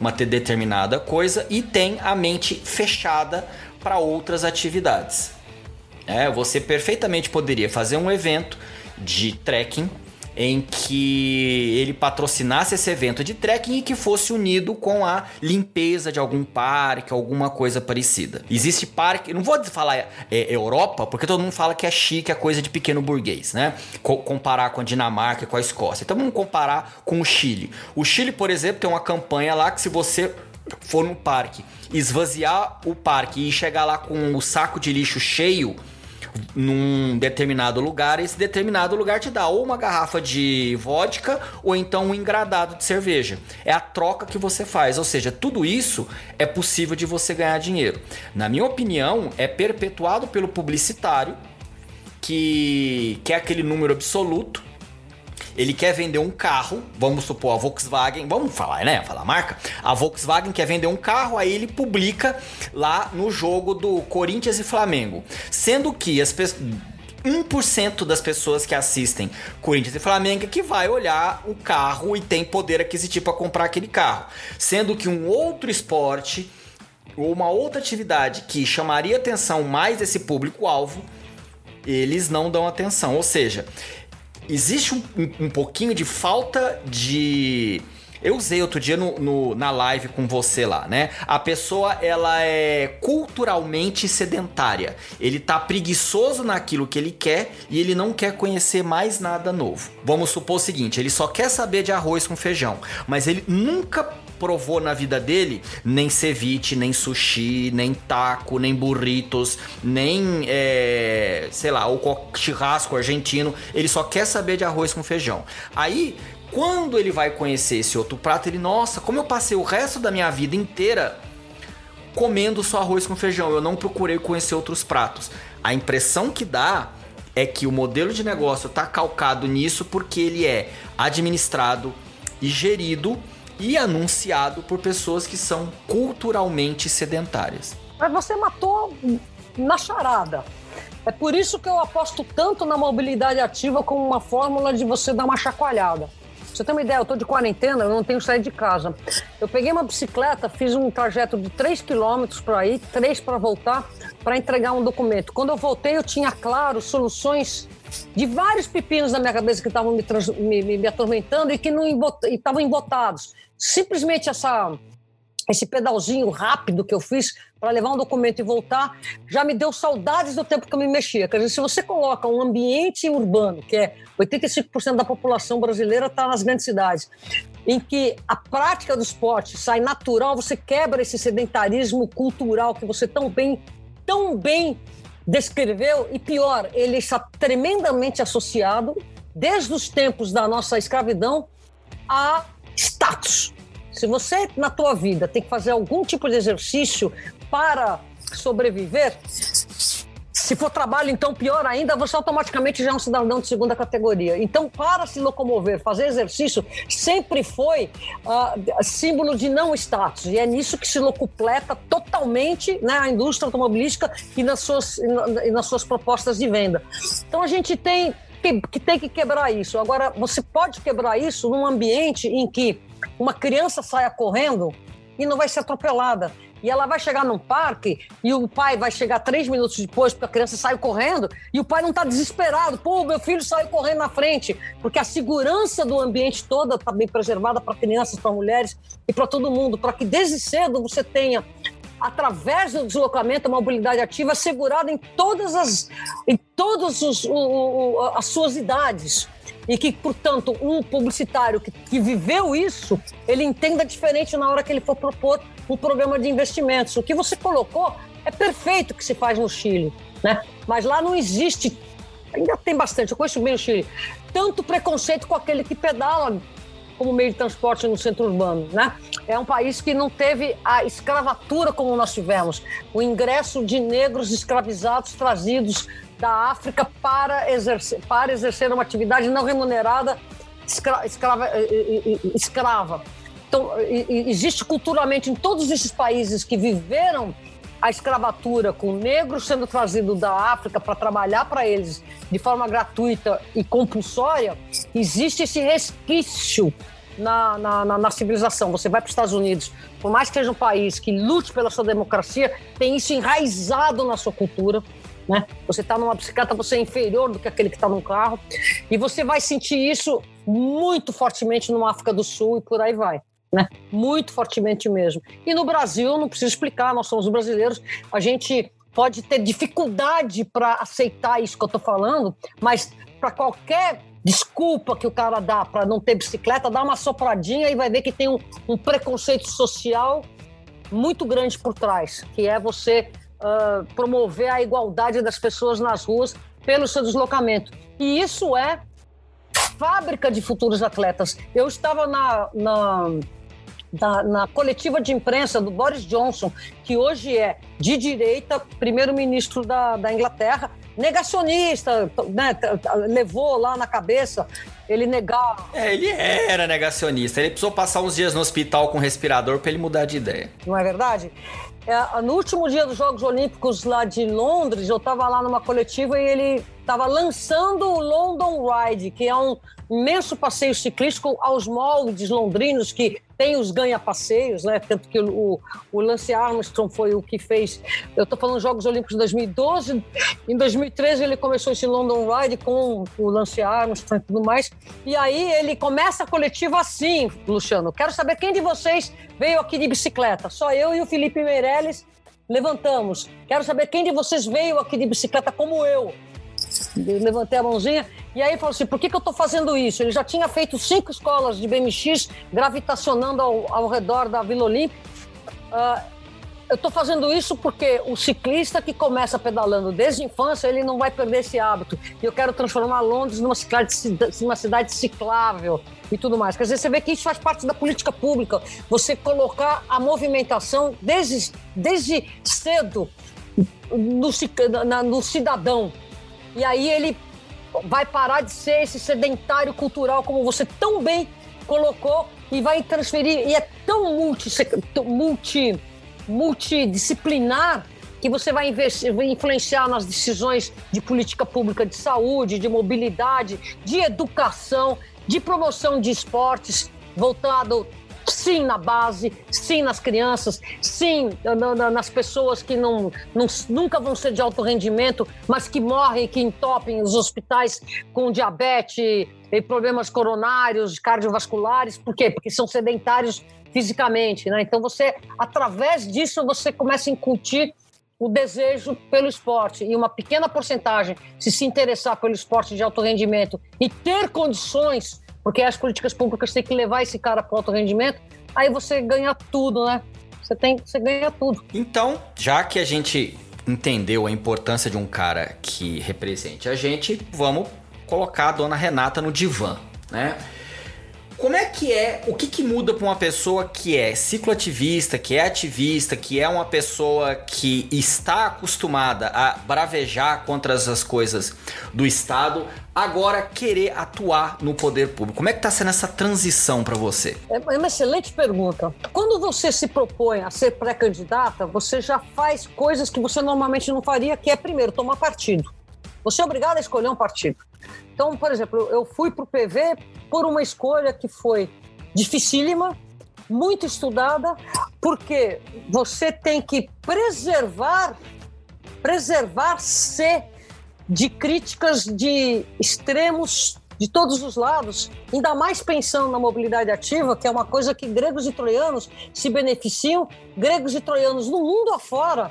A: uma determinada coisa e tem a mente fechada para outras atividades. É, você perfeitamente poderia fazer um evento de trekking em que ele patrocinasse esse evento de trekking e que fosse unido com a limpeza de algum parque, alguma coisa parecida. Existe parque, não vou falar é, é, Europa, porque todo mundo fala que é chique, é coisa de pequeno burguês, né? Co comparar com a Dinamarca com a Escócia. Então vamos comparar com o Chile. O Chile, por exemplo, tem uma campanha lá que se você for no parque, esvaziar o parque e chegar lá com o saco de lixo cheio, num determinado lugar, esse determinado lugar te dá ou uma garrafa de vodka ou então um engradado de cerveja. É a troca que você faz, ou seja, tudo isso é possível de você ganhar dinheiro. Na minha opinião, é perpetuado pelo publicitário que quer aquele número absoluto ele quer vender um carro, vamos supor a Volkswagen, vamos falar, né? Falar marca. A Volkswagen quer vender um carro, aí ele publica lá no jogo do Corinthians e Flamengo. Sendo que as pessoas 1% das pessoas que assistem Corinthians e Flamengo que vai olhar o carro e tem poder aquisitivo para comprar aquele carro. Sendo que um outro esporte ou uma outra atividade que chamaria atenção mais desse público-alvo, eles não dão atenção. Ou seja, existe um, um, pouquinho de falta de. Eu usei outro dia no, no, na live com você lá, né? A pessoa ela é culturalmente sedentária. Ele tá preguiçoso naquilo que ele quer e ele não quer conhecer mais nada novo. Vamos supor o seguinte: ele só quer saber de arroz com feijão, mas ele nunca provou na vida dele nem ceviche, nem sushi, nem taco, nem burritos, nem, é, sei lá, o churrasco argentino. Ele só quer saber de arroz com feijão. Aí, quando ele vai conhecer esse outro prato, ele, nossa, como eu passei o resto da minha vida inteira comendo só arroz com feijão, eu não procurei conhecer outros pratos. A impressão que dá é que o modelo de negócio está calcado nisso porque ele é administrado e gerido e anunciado por pessoas que são culturalmente sedentárias.
G: Mas você matou na charada. É por isso que eu aposto tanto na mobilidade ativa como uma fórmula de você dar uma chacoalhada. você tem uma ideia, eu estou de quarentena, eu não tenho saído de casa. Eu peguei uma bicicleta, fiz um trajeto de 3 quilômetros para ir, 3 para voltar, para entregar um documento. Quando eu voltei, eu tinha, claro, soluções de vários pepinos na minha cabeça que estavam me, me, me, atormentando e que não estavam embotados. Simplesmente essa, esse pedalzinho rápido que eu fiz para levar um documento e voltar já me deu saudades do tempo que eu me mexia. Quer dizer, se você coloca um ambiente urbano, que é 85% da população brasileira está nas grandes cidades, em que a prática do esporte sai natural, você quebra esse sedentarismo cultural que você tão bem, tão bem descreveu, e pior, ele está tremendamente associado, desde os tempos da nossa escravidão, a status. Se você, na tua vida, tem que fazer algum tipo de exercício para sobreviver, se for trabalho, então pior ainda, você automaticamente já é um cidadão de segunda categoria. Então, para se locomover, fazer exercício, sempre foi uh, símbolo de não status. E é nisso que se locupleta totalmente né, a indústria automobilística e nas, suas, e nas suas propostas de venda. Então, a gente tem que, tem que quebrar isso. Agora, você pode quebrar isso num ambiente em que uma criança saia correndo e não vai ser atropelada. E ela vai chegar num parque e o pai vai chegar três minutos depois, porque a criança saiu correndo, e o pai não está desesperado. Pô, meu filho saiu correndo na frente. Porque a segurança do ambiente toda está bem preservada para crianças, para mulheres e para todo mundo. Para que desde cedo você tenha através do deslocamento, a mobilidade ativa assegurada em todas as, em todas os, o, o, as suas idades e que, portanto, um publicitário que, que viveu isso, ele entenda diferente na hora que ele for propor um programa de investimentos. O que você colocou é perfeito que se faz no Chile, né? Mas lá não existe, ainda tem bastante, eu conheço bem o Chile, tanto preconceito com aquele que pedala como meio de transporte no centro urbano, né? É um país que não teve a escravatura como nós tivemos, o ingresso de negros escravizados trazidos da África para exercer, para exercer uma atividade não remunerada escra, escrava, escrava. Então, existe culturalmente em todos esses países que viveram a escravatura com negros sendo trazido da África para trabalhar para eles de forma gratuita e compulsória, existe esse resquício na, na, na, na civilização. Você vai para os Estados Unidos, por mais que seja um país que lute pela sua democracia, tem isso enraizado na sua cultura. Né? Você está numa bicicleta, você é inferior do que aquele que está num carro. E você vai sentir isso muito fortemente no África do Sul e por aí vai. Né? Muito fortemente mesmo. E no Brasil, não preciso explicar, nós somos brasileiros, a gente pode ter dificuldade para aceitar isso que eu estou falando, mas para qualquer desculpa que o cara dá para não ter bicicleta, dá uma sopradinha e vai ver que tem um, um preconceito social muito grande por trás, que é você uh, promover a igualdade das pessoas nas ruas pelo seu deslocamento. E isso é fábrica de futuros atletas. Eu estava na, na, na, na coletiva de imprensa do Boris Johnson, que hoje é de direita, primeiro-ministro da, da Inglaterra, negacionista, né, levou lá na cabeça ele negar.
A: É, ele era negacionista. Ele precisou passar uns dias no hospital com respirador para ele mudar de ideia.
G: Não é verdade? É, no último dia dos Jogos Olímpicos lá de Londres, eu estava lá numa coletiva e ele estava lançando o London Ride, que é um imenso passeio ciclístico aos moldes londrinos que tem os ganha-passeios, né? Tanto que o, o Lance Armstrong foi o que fez. Eu estou falando dos Jogos Olímpicos de 2012. Em 2013 ele começou esse London Ride com o Lance Armstrong e tudo mais. E aí ele começa a coletiva assim, Luciano. Quero saber quem de vocês veio aqui de bicicleta. Só eu e o Felipe Meirelles levantamos. Quero saber quem de vocês veio aqui de bicicleta como eu. Levantei a mãozinha e aí falou assim: por que, que eu estou fazendo isso? Ele já tinha feito cinco escolas de BMX gravitacionando ao, ao redor da Vila Olímpica. Uh, eu estou fazendo isso porque o ciclista que começa pedalando desde a infância, ele não vai perder esse hábito. E eu quero transformar Londres numa cidade, numa cidade ciclável e tudo mais. Quer dizer, você vê que isso faz parte da política pública. Você colocar a movimentação desde, desde cedo no, no cidadão. E aí ele vai parar de ser esse sedentário cultural, como você tão bem colocou, e vai transferir. E é tão multi, multi, multidisciplinar que você vai, influenciar nas decisões de política pública de saúde, de mobilidade, de educação, de promoção de esportes voltado sim na base, sim nas crianças, sim na, na, nas pessoas que não, não, nunca vão ser de alto rendimento, mas que morrem, que entopem os hospitais com diabetes e problemas coronários, cardiovasculares. Por quê? Porque são sedentários fisicamente, né? Então você, através disso, você começa a incutir o desejo pelo esporte e uma pequena porcentagem se se interessar pelo esporte de alto rendimento e ter condições porque as políticas públicas têm que levar esse cara para alto rendimento, aí você ganha tudo, né? Você, tem, você ganha tudo.
A: Então, já que a gente entendeu a importância de um cara que represente a gente, vamos colocar a dona Renata no divã, né? Como é que é, o que, que muda para uma pessoa que é cicloativista, que é ativista, que é uma pessoa que está acostumada a bravejar contra as coisas do Estado, agora querer atuar no poder público? Como é que está sendo essa transição para você?
G: É, uma excelente pergunta. Quando você se propõe a ser pré-candidata, você já faz coisas que você normalmente não faria, que é primeiro tomar partido. Você é obrigado a escolher um partido. Então, por exemplo, eu fui para o PV por uma escolha que foi dificílima, muito estudada, porque você tem que preservar, preservar-se de críticas de extremos de todos os lados, ainda mais pensando na mobilidade ativa, que é uma coisa que gregos e troianos se beneficiam, gregos e troianos no mundo afora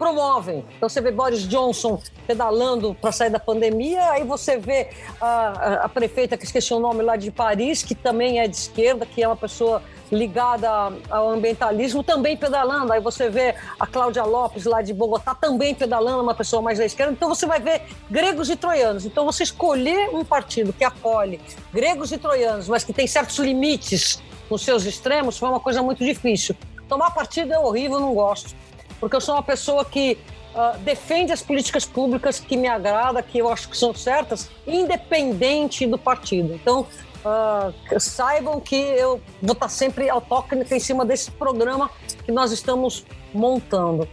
G: promovem. Então você vê Boris Johnson pedalando para sair da pandemia, aí você vê a, a, prefeita, que esqueci o nome lá de Paris, que também é de esquerda, que é uma pessoa ligada ao ambientalismo, também pedalando. Aí você vê a Cláudia Lopes lá de Bogotá também pedalando, uma pessoa mais da esquerda. Então você vai ver gregos e troianos. Então você escolher um partido que acolhe gregos e troianos, mas que tem certos limites nos seus extremos, foi uma coisa muito difícil. Tomar partido é horrível, não gosto porque eu sou uma pessoa que uh, defende as políticas públicas que me agrada, que eu acho que são certas, independente do partido. Então, uh, saibam que eu vou estar sempre autóctone em cima desse programa que nós estamos montando.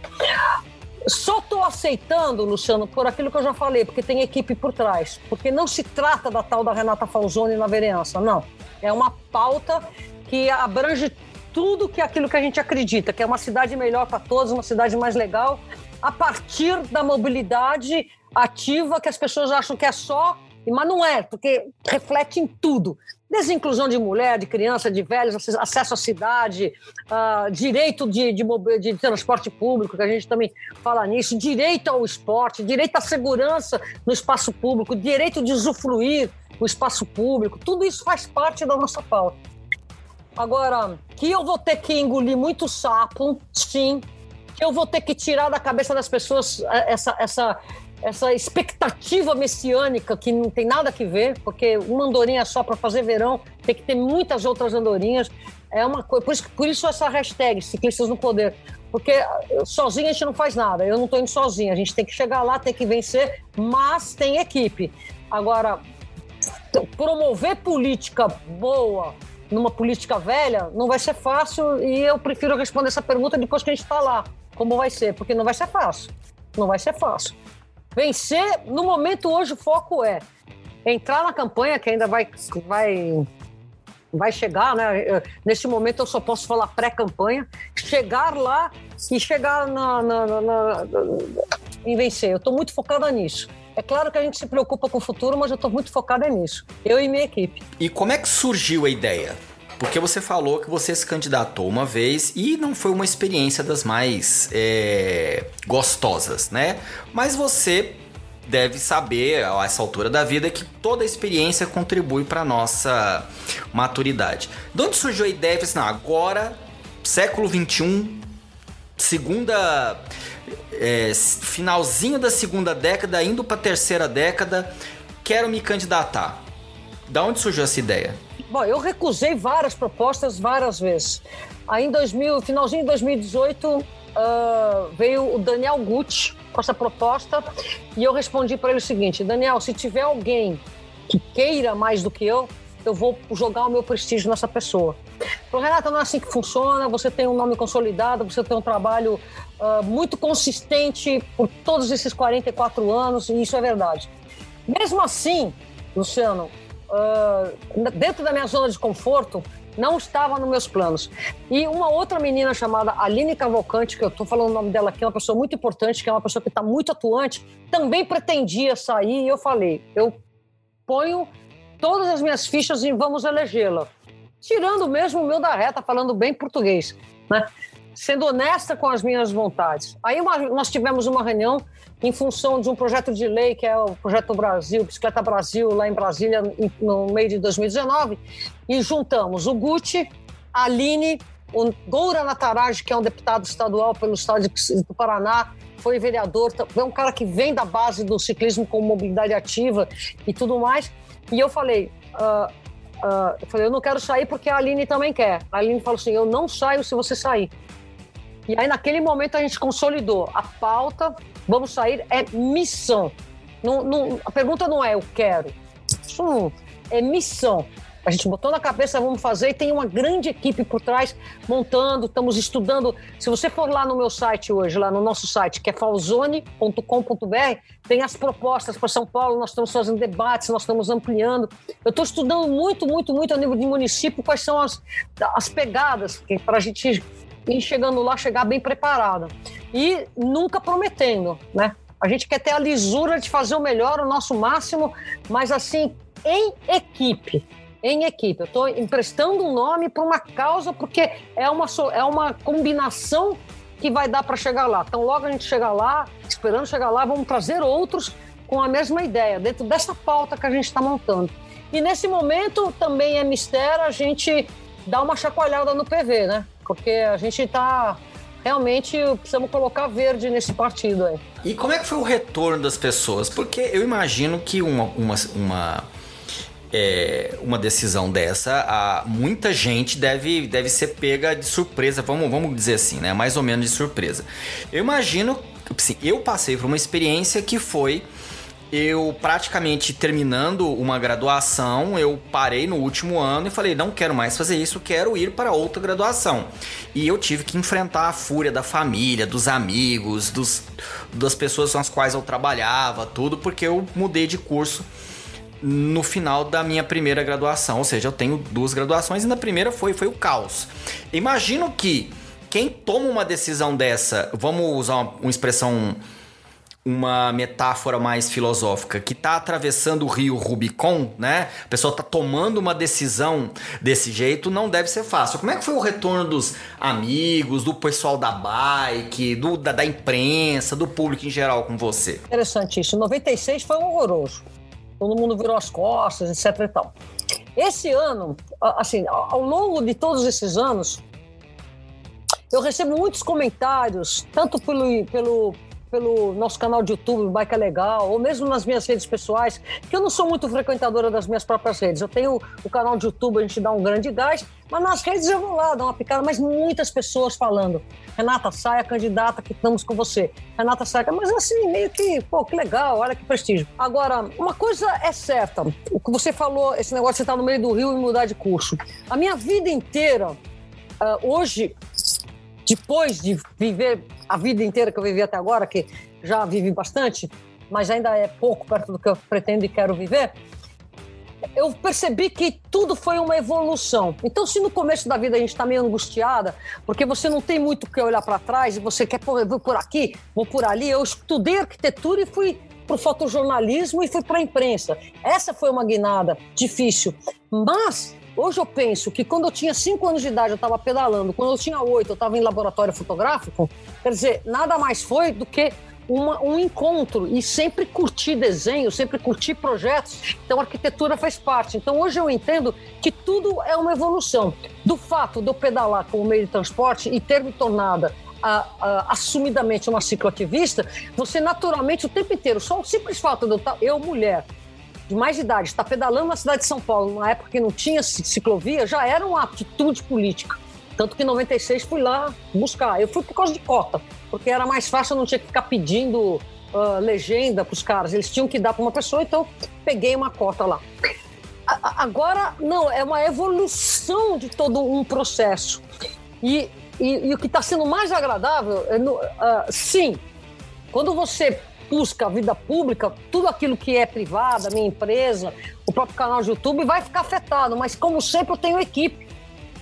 G: Só estou aceitando, Luciano, por aquilo que eu já falei, porque tem equipe por trás. Porque não se trata da tal da Renata Falzoni na vereança, não. É uma pauta que abrange tudo que é aquilo que a gente acredita, que é uma cidade melhor para todos, uma cidade mais legal, a partir da mobilidade ativa que as pessoas acham que é só, mas não é, porque reflete em tudo. Desde inclusão de mulher, de criança, de velhos, acesso à cidade, uh, direito de, de, de, transporte público, que a gente também fala nisso, direito ao esporte, direito à segurança no espaço público, direito de usufruir o espaço público, tudo isso faz parte da nossa pauta. Agora, que eu vou ter que engolir muito sapo, sim. Que eu vou ter que tirar da cabeça das pessoas é, essa, essa, essa expectativa messiânica que não tem nada que ver, porque uma andorinha só para fazer verão tem que ter muitas outras andorinhas. É uma coisa. Por isso, por isso essa hashtag, ciclistas no poder. Porque sozinho a gente não faz nada. Eu não estou indo sozinho. A gente tem que chegar lá, tem que vencer, mas tem equipe. Agora, promover política boa, numa política velha, não vai ser fácil e eu prefiro responder essa pergunta depois que a gente está lá. Como vai ser? Porque não vai ser fácil. Não vai ser fácil. Vencer, no momento hoje, o foco é entrar na campanha, que ainda vai, vai, vai chegar, né? Nesse momento eu só posso falar pré-campanha, chegar lá e chegar na, na, na, na em vencer. Eu estou muito focada nisso. É claro que a gente se preocupa com o futuro, mas eu estou muito focada nisso. Eu e minha equipe.
A: E como é que surgiu a ideia? Porque você falou que você se candidatou uma vez e não foi uma experiência das mais é, gostosas, né? Mas você deve saber a essa altura da vida que toda experiência contribui para nossa maturidade. De onde surgiu a ideia? Assim, não, agora, século 21, segunda é, finalzinho da segunda década, indo para a terceira década, quero me candidatar. Da onde surgiu essa ideia?
G: Bom, eu recusei várias propostas várias vezes. Aí em 2000, finalzinho de 2018, uh, veio o Daniel Gucci com essa proposta e eu respondi para ele o seguinte: Daniel, se tiver alguém que queira mais do que eu, eu vou jogar o meu prestígio nessa pessoa. Falou, Renata, não é assim que funciona, você tem um nome consolidado, você tem um trabalho uh, muito consistente por todos esses 44 anos, e isso é verdade. Mesmo assim, Luciano, uh, dentro da minha zona de conforto, não estava nos meus planos. E uma outra menina chamada Aline Cavalcante, que eu estou falando o nome dela aqui, é uma pessoa muito importante, que é uma pessoa que está muito atuante, também pretendia sair, e eu falei, eu ponho todas as minhas fichas e vamos elegê-la. Tirando mesmo o meu da reta, falando bem português, né? Sendo honesta com as minhas vontades. Aí uma, nós tivemos uma reunião em função de um projeto de lei, que é o Projeto Brasil, Bicicleta Brasil, lá em Brasília, no meio de 2019, e juntamos o Gucci, a Aline, o Goura Nataraj, que é um deputado estadual pelo estado do Paraná, foi vereador, é um cara que vem da base do ciclismo com mobilidade ativa e tudo mais. E eu falei, uh, uh, eu falei, eu não quero sair porque a Aline também quer. A Aline falou assim, eu não saio se você sair. E aí, naquele momento, a gente consolidou a pauta, vamos sair, é missão. Não, não, a pergunta não é eu quero, isso é missão. A gente botou na cabeça, vamos fazer, e tem uma grande equipe por trás montando, estamos estudando. Se você for lá no meu site hoje, lá no nosso site, que é falzone.com.br, tem as propostas para São Paulo, nós estamos fazendo debates, nós estamos ampliando. Eu estou estudando muito, muito, muito a nível de município quais são as, as pegadas para a gente ir chegando lá, chegar bem preparada. E nunca prometendo, né? A gente quer ter a lisura de fazer o melhor, o nosso máximo, mas assim, em equipe em equipe. Eu estou emprestando um nome para uma causa porque é uma, é uma combinação que vai dar para chegar lá. Então, logo a gente chegar lá, esperando chegar lá, vamos trazer outros com a mesma ideia, dentro dessa pauta que a gente está montando. E nesse momento também é mistério a gente dar uma chacoalhada no PV, né? Porque a gente está realmente precisamos colocar verde nesse partido aí.
A: E como é que foi o retorno das pessoas? Porque eu imagino que uma, uma, uma é, uma decisão dessa, a, muita gente deve, deve ser pega de surpresa, vamos, vamos dizer assim, né? Mais ou menos de surpresa. Eu imagino, assim, eu passei por uma experiência que foi eu praticamente terminando uma graduação, eu parei no último ano e falei, não quero mais fazer isso, quero ir para outra graduação. E eu tive que enfrentar a fúria da família, dos amigos, dos, das pessoas com as quais eu trabalhava, tudo, porque eu mudei de curso no final da minha primeira graduação, ou seja, eu tenho duas graduações e na primeira foi foi o caos. Imagino que quem toma uma decisão dessa, vamos usar uma, uma expressão uma metáfora mais filosófica, que está atravessando o rio Rubicon, né? A pessoa está tomando uma decisão desse jeito, não deve ser fácil. Como é que foi o retorno dos amigos, do pessoal da bike, do, da, da imprensa, do público em geral com você?
G: Interessante isso. 96 foi horroroso todo mundo virou as costas, etc e tal. Esse ano, assim, ao longo de todos esses anos, eu recebo muitos comentários, tanto pelo, pelo, pelo nosso canal de YouTube, Bike é Legal, ou mesmo nas minhas redes pessoais, que eu não sou muito frequentadora das minhas próprias redes. Eu tenho o canal de YouTube, a gente dá um grande gás, mas nas redes eu vou lá, dar uma picada, mas muitas pessoas falando. Renata, saia candidata que estamos com você. Renata, saia. Mas assim, meio que, pô, que legal, olha que prestígio. Agora, uma coisa é certa. O que você falou, esse negócio de estar no meio do rio e mudar de curso. A minha vida inteira, uh, hoje, depois de viver a vida inteira que eu vivi até agora, que já vivi bastante, mas ainda é pouco perto do que eu pretendo e quero viver, eu percebi que tudo foi uma evolução. Então, se no começo da vida a gente está meio angustiada, porque você não tem muito o que olhar para trás e você quer, pô, vou por aqui, vou por ali, eu estudei arquitetura e fui para o fotojornalismo e fui para a imprensa. Essa foi uma guinada difícil. Mas hoje eu penso que quando eu tinha cinco anos de idade eu estava pedalando, quando eu tinha oito eu estava em laboratório fotográfico, quer dizer, nada mais foi do que uma, um encontro e sempre curtir desenho, sempre curtir projetos. Então, arquitetura faz parte. Então, hoje eu entendo que tudo é uma evolução. Do fato de eu pedalar como meio de transporte e ter me tornado a, a, assumidamente uma cicloativista, você naturalmente o tempo inteiro, só o simples fato de eu, eu mulher, de mais idade, estar pedalando na cidade de São Paulo, numa época que não tinha ciclovia, já era uma atitude política. Tanto que em 96 fui lá buscar. Eu fui por causa de cota, porque era mais fácil, eu não tinha que ficar pedindo uh, legenda para os caras. Eles tinham que dar para uma pessoa, então peguei uma cota lá. A, agora, não, é uma evolução de todo um processo. E, e, e o que está sendo mais agradável, é no, uh, sim, quando você busca a vida pública, tudo aquilo que é privado, a minha empresa, o próprio canal de YouTube vai ficar afetado, mas como sempre eu tenho equipe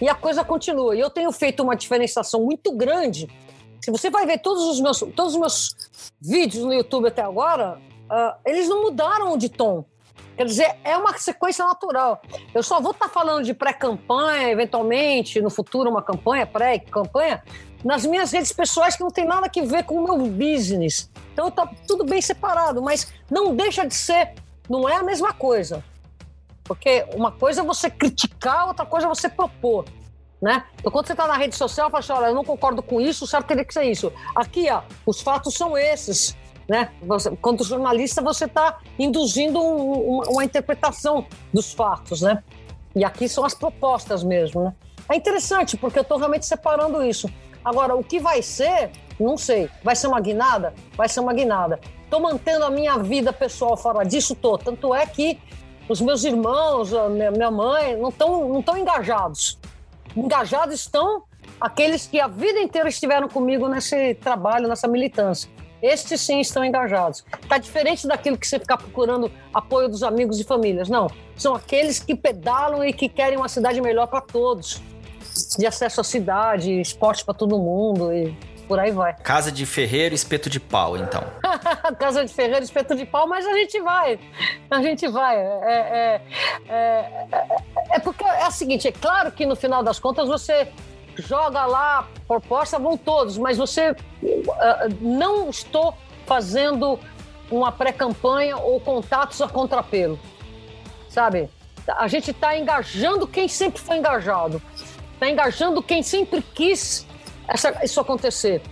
G: e a coisa continua. E eu tenho feito uma diferenciação muito grande. Se você vai ver todos os meus, todos os meus vídeos no YouTube até agora, uh, eles não mudaram de tom. Quer dizer, é uma sequência natural. Eu só vou estar tá falando de pré-campanha, eventualmente, no futuro, uma campanha, pré-campanha, nas minhas redes pessoais que não tem nada a ver com o meu business. Então tá tudo bem separado, mas não deixa de ser, não é a mesma coisa. Porque uma coisa é você criticar, outra coisa é você propor. Né? Então, quando você está na rede social, fala assim: olha, eu não concordo com isso, o certo teria que ser isso. Aqui, ó, os fatos são esses. Né? Você, quanto jornalista, você está induzindo um, uma, uma, interpretação dos fatos. Né? E aqui são as propostas mesmo, né? É interessante, porque eu estou realmente separando isso. Agora, o que vai ser, não sei. Vai ser uma guinada? Vai ser uma guinada. Estou mantendo a minha vida pessoal fora disso, tô. Tanto é que os meus irmãos, minha mãe, não estão não tão engajados. Engajados estão aqueles que a vida inteira estiveram comigo nesse trabalho, nessa militância. Estes sim estão engajados. Está diferente daquilo que você ficar procurando apoio dos amigos e famílias. Não. São aqueles que pedalam e que querem uma cidade melhor para todos. De acesso à cidade, esporte para todo mundo e por aí vai.
A: Casa de ferreiro, espeto de pau, então.
G: Casa de ferreiro, espeto de pau, mas a gente vai. A gente vai. É, é, é, é, porque é o seguinte: é claro que no final das contas você joga lá, proposta, vão todos, mas você uh, não estou fazendo uma pré-campanha ou contatos a contrapelo, sabe? A gente está engajando quem sempre foi engajado, está engajando quem sempre quis essa, isso acontecer.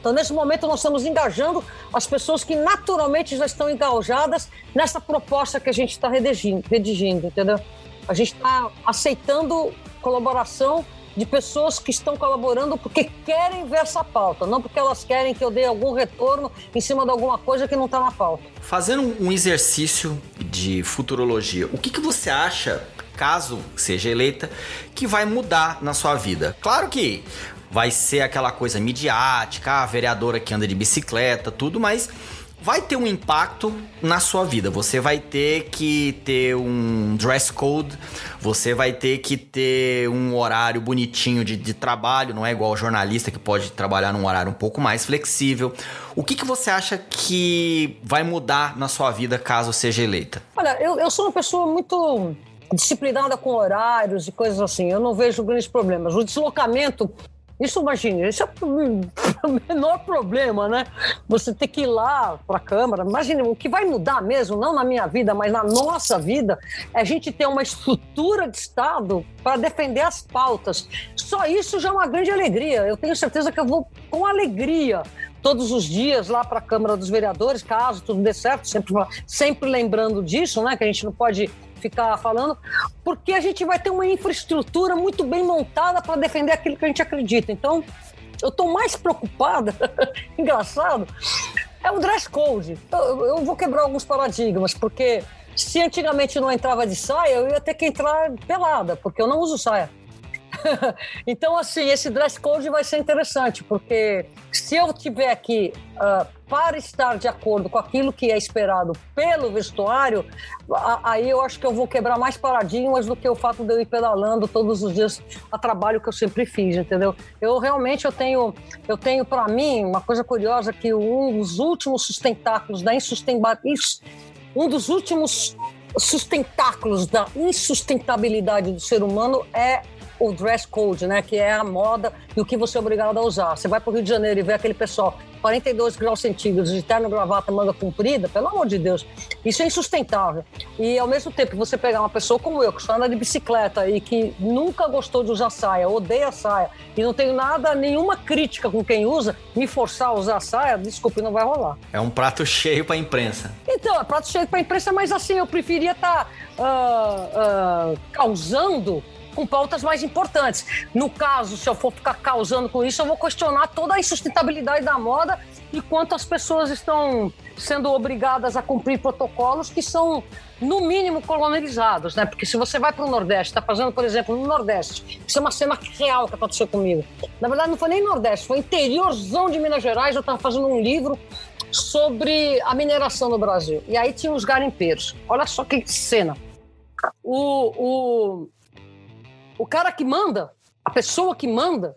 G: Então, nesse momento, nós estamos engajando as pessoas que naturalmente já estão engajadas nessa proposta que a gente está redigindo, redigindo, entendeu? A gente está aceitando colaboração de pessoas que estão colaborando porque querem ver essa pauta, não porque elas querem que eu dê algum retorno em cima de alguma coisa que não está na pauta.
A: Fazendo um exercício de futurologia, o que, que você acha, caso seja eleita, que vai mudar na sua vida? Claro que vai ser aquela coisa midiática, a vereadora que anda de bicicleta, tudo, mas vai ter um impacto na sua vida. Você vai ter que ter um dress code, você vai ter que ter um horário bonitinho de, de trabalho, não é igual jornalista que pode trabalhar num horário um pouco mais flexível. O que, que você acha que vai mudar na sua vida caso seja eleita?
G: Olha, eu, eu sou uma pessoa muito disciplinada com horários e coisas assim. Eu não vejo grandes problemas. O deslocamento isso, imagine, isso é o menor problema, né? Você ter que ir lá para a Câmara. Imagine, o que vai mudar mesmo, não na minha vida, mas na nossa vida, é a gente ter uma estrutura de Estado para defender as pautas. Só isso já é uma grande alegria. Eu tenho certeza que eu vou com alegria todos os dias lá para a Câmara dos Vereadores, caso tudo dê certo, sempre, sempre lembrando disso, né? Que a gente não pode ficar falando, porque a gente vai ter uma infraestrutura muito bem montada para defender aquilo que a gente acredita. Então, eu estou mais preocupada, engraçado, é o dress code. Eu, eu vou quebrar alguns paradigmas, porque se antigamente não entrava de saia, eu ia ter que entrar pelada, porque eu não uso saia. então, assim, esse dress code vai ser interessante, porque se eu tiver aqui uh, para estar de acordo com aquilo que é esperado pelo vestuário, aí eu acho que eu vou quebrar mais paradigmas do que o fato de eu ir pedalando todos os dias a trabalho que eu sempre fiz, entendeu? Eu realmente eu tenho, eu tenho para mim uma coisa curiosa que um dos últimos sustentáculos da insustentabilidade, um dos últimos sustentáculos da insustentabilidade do ser humano é o dress code, né? Que é a moda e o que você é obrigado a usar. Você vai para o Rio de Janeiro e vê aquele pessoal 42 graus centígrados de terno, gravata, manga comprida, pelo amor de Deus, isso é insustentável. E ao mesmo tempo, você pegar uma pessoa como eu, que só anda de bicicleta e que nunca gostou de usar saia, odeia saia, e não tenho nada, nenhuma crítica com quem usa, me forçar a usar saia, desculpe, não vai rolar.
A: É um prato cheio para a imprensa.
G: Então, é prato cheio para a imprensa, mas assim, eu preferia estar tá, uh, uh, causando com pautas mais importantes. No caso, se eu for ficar causando com isso, eu vou questionar toda a insustentabilidade da moda e quanto as pessoas estão sendo obrigadas a cumprir protocolos que são, no mínimo, colonizados, né? Porque se você vai para o Nordeste, está fazendo, por exemplo, no Nordeste, isso é uma cena real que aconteceu comigo. Na verdade, não foi nem Nordeste, foi interiorzão de Minas Gerais. Eu estava fazendo um livro sobre a mineração no Brasil. E aí tinha os garimpeiros. Olha só que cena. O, o, o cara que manda, a pessoa que manda,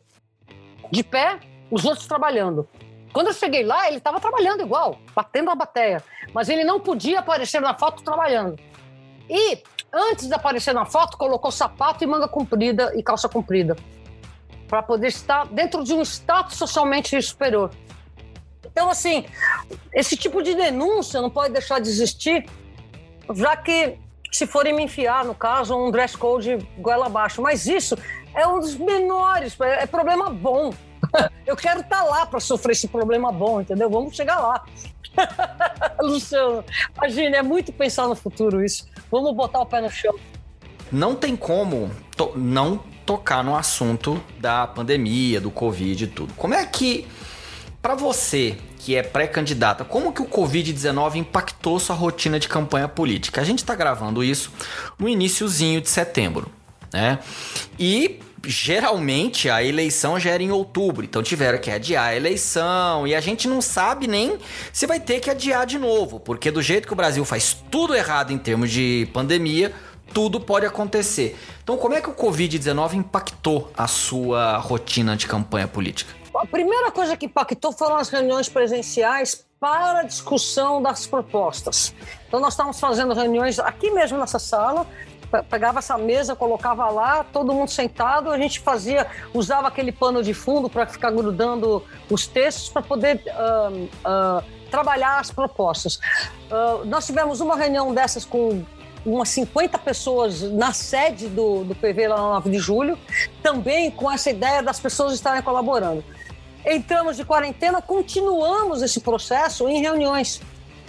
G: de pé, os outros trabalhando. Quando eu cheguei lá, ele estava trabalhando igual, batendo a bateia. Mas ele não podia aparecer na foto trabalhando. E, antes de aparecer na foto, colocou sapato e manga comprida e calça comprida. Para poder estar dentro de um status socialmente superior. Então, assim, esse tipo de denúncia não pode deixar de existir, já que se forem me enfiar, no caso, um dress code goela abaixo. Mas isso é um dos menores, é problema bom. Eu quero estar tá lá para sofrer esse problema bom, entendeu? Vamos chegar lá. Luciano, imagina, é muito pensar no futuro isso. Vamos botar o pé no chão.
A: não tem como to não tocar no assunto da pandemia, do Covid e tudo. Como é que, para você que é pré-candidata, como que o Covid-19 impactou sua rotina de campanha política? A gente está gravando isso no iníciozinho de setembro, né? E geralmente a eleição já era em outubro, então tiveram que adiar a eleição e a gente não sabe nem se vai ter que adiar de novo, porque do jeito que o Brasil faz tudo errado em termos de pandemia, tudo pode acontecer. Então, como é que o Covid-19 impactou a sua rotina de campanha política?
G: A primeira coisa que impactou foram as reuniões presenciais para a discussão das propostas. Então, nós estávamos fazendo reuniões aqui mesmo nessa sala, pegava essa mesa, colocava lá, todo mundo sentado, a gente fazia, usava aquele pano de fundo para ficar grudando os textos para poder uh, uh, trabalhar as propostas. Uh, nós tivemos uma reunião dessas com umas 50 pessoas na sede do, do PV lá no 9 de julho, também com essa ideia das pessoas estarem colaborando. Entramos de quarentena, continuamos esse processo em reuniões.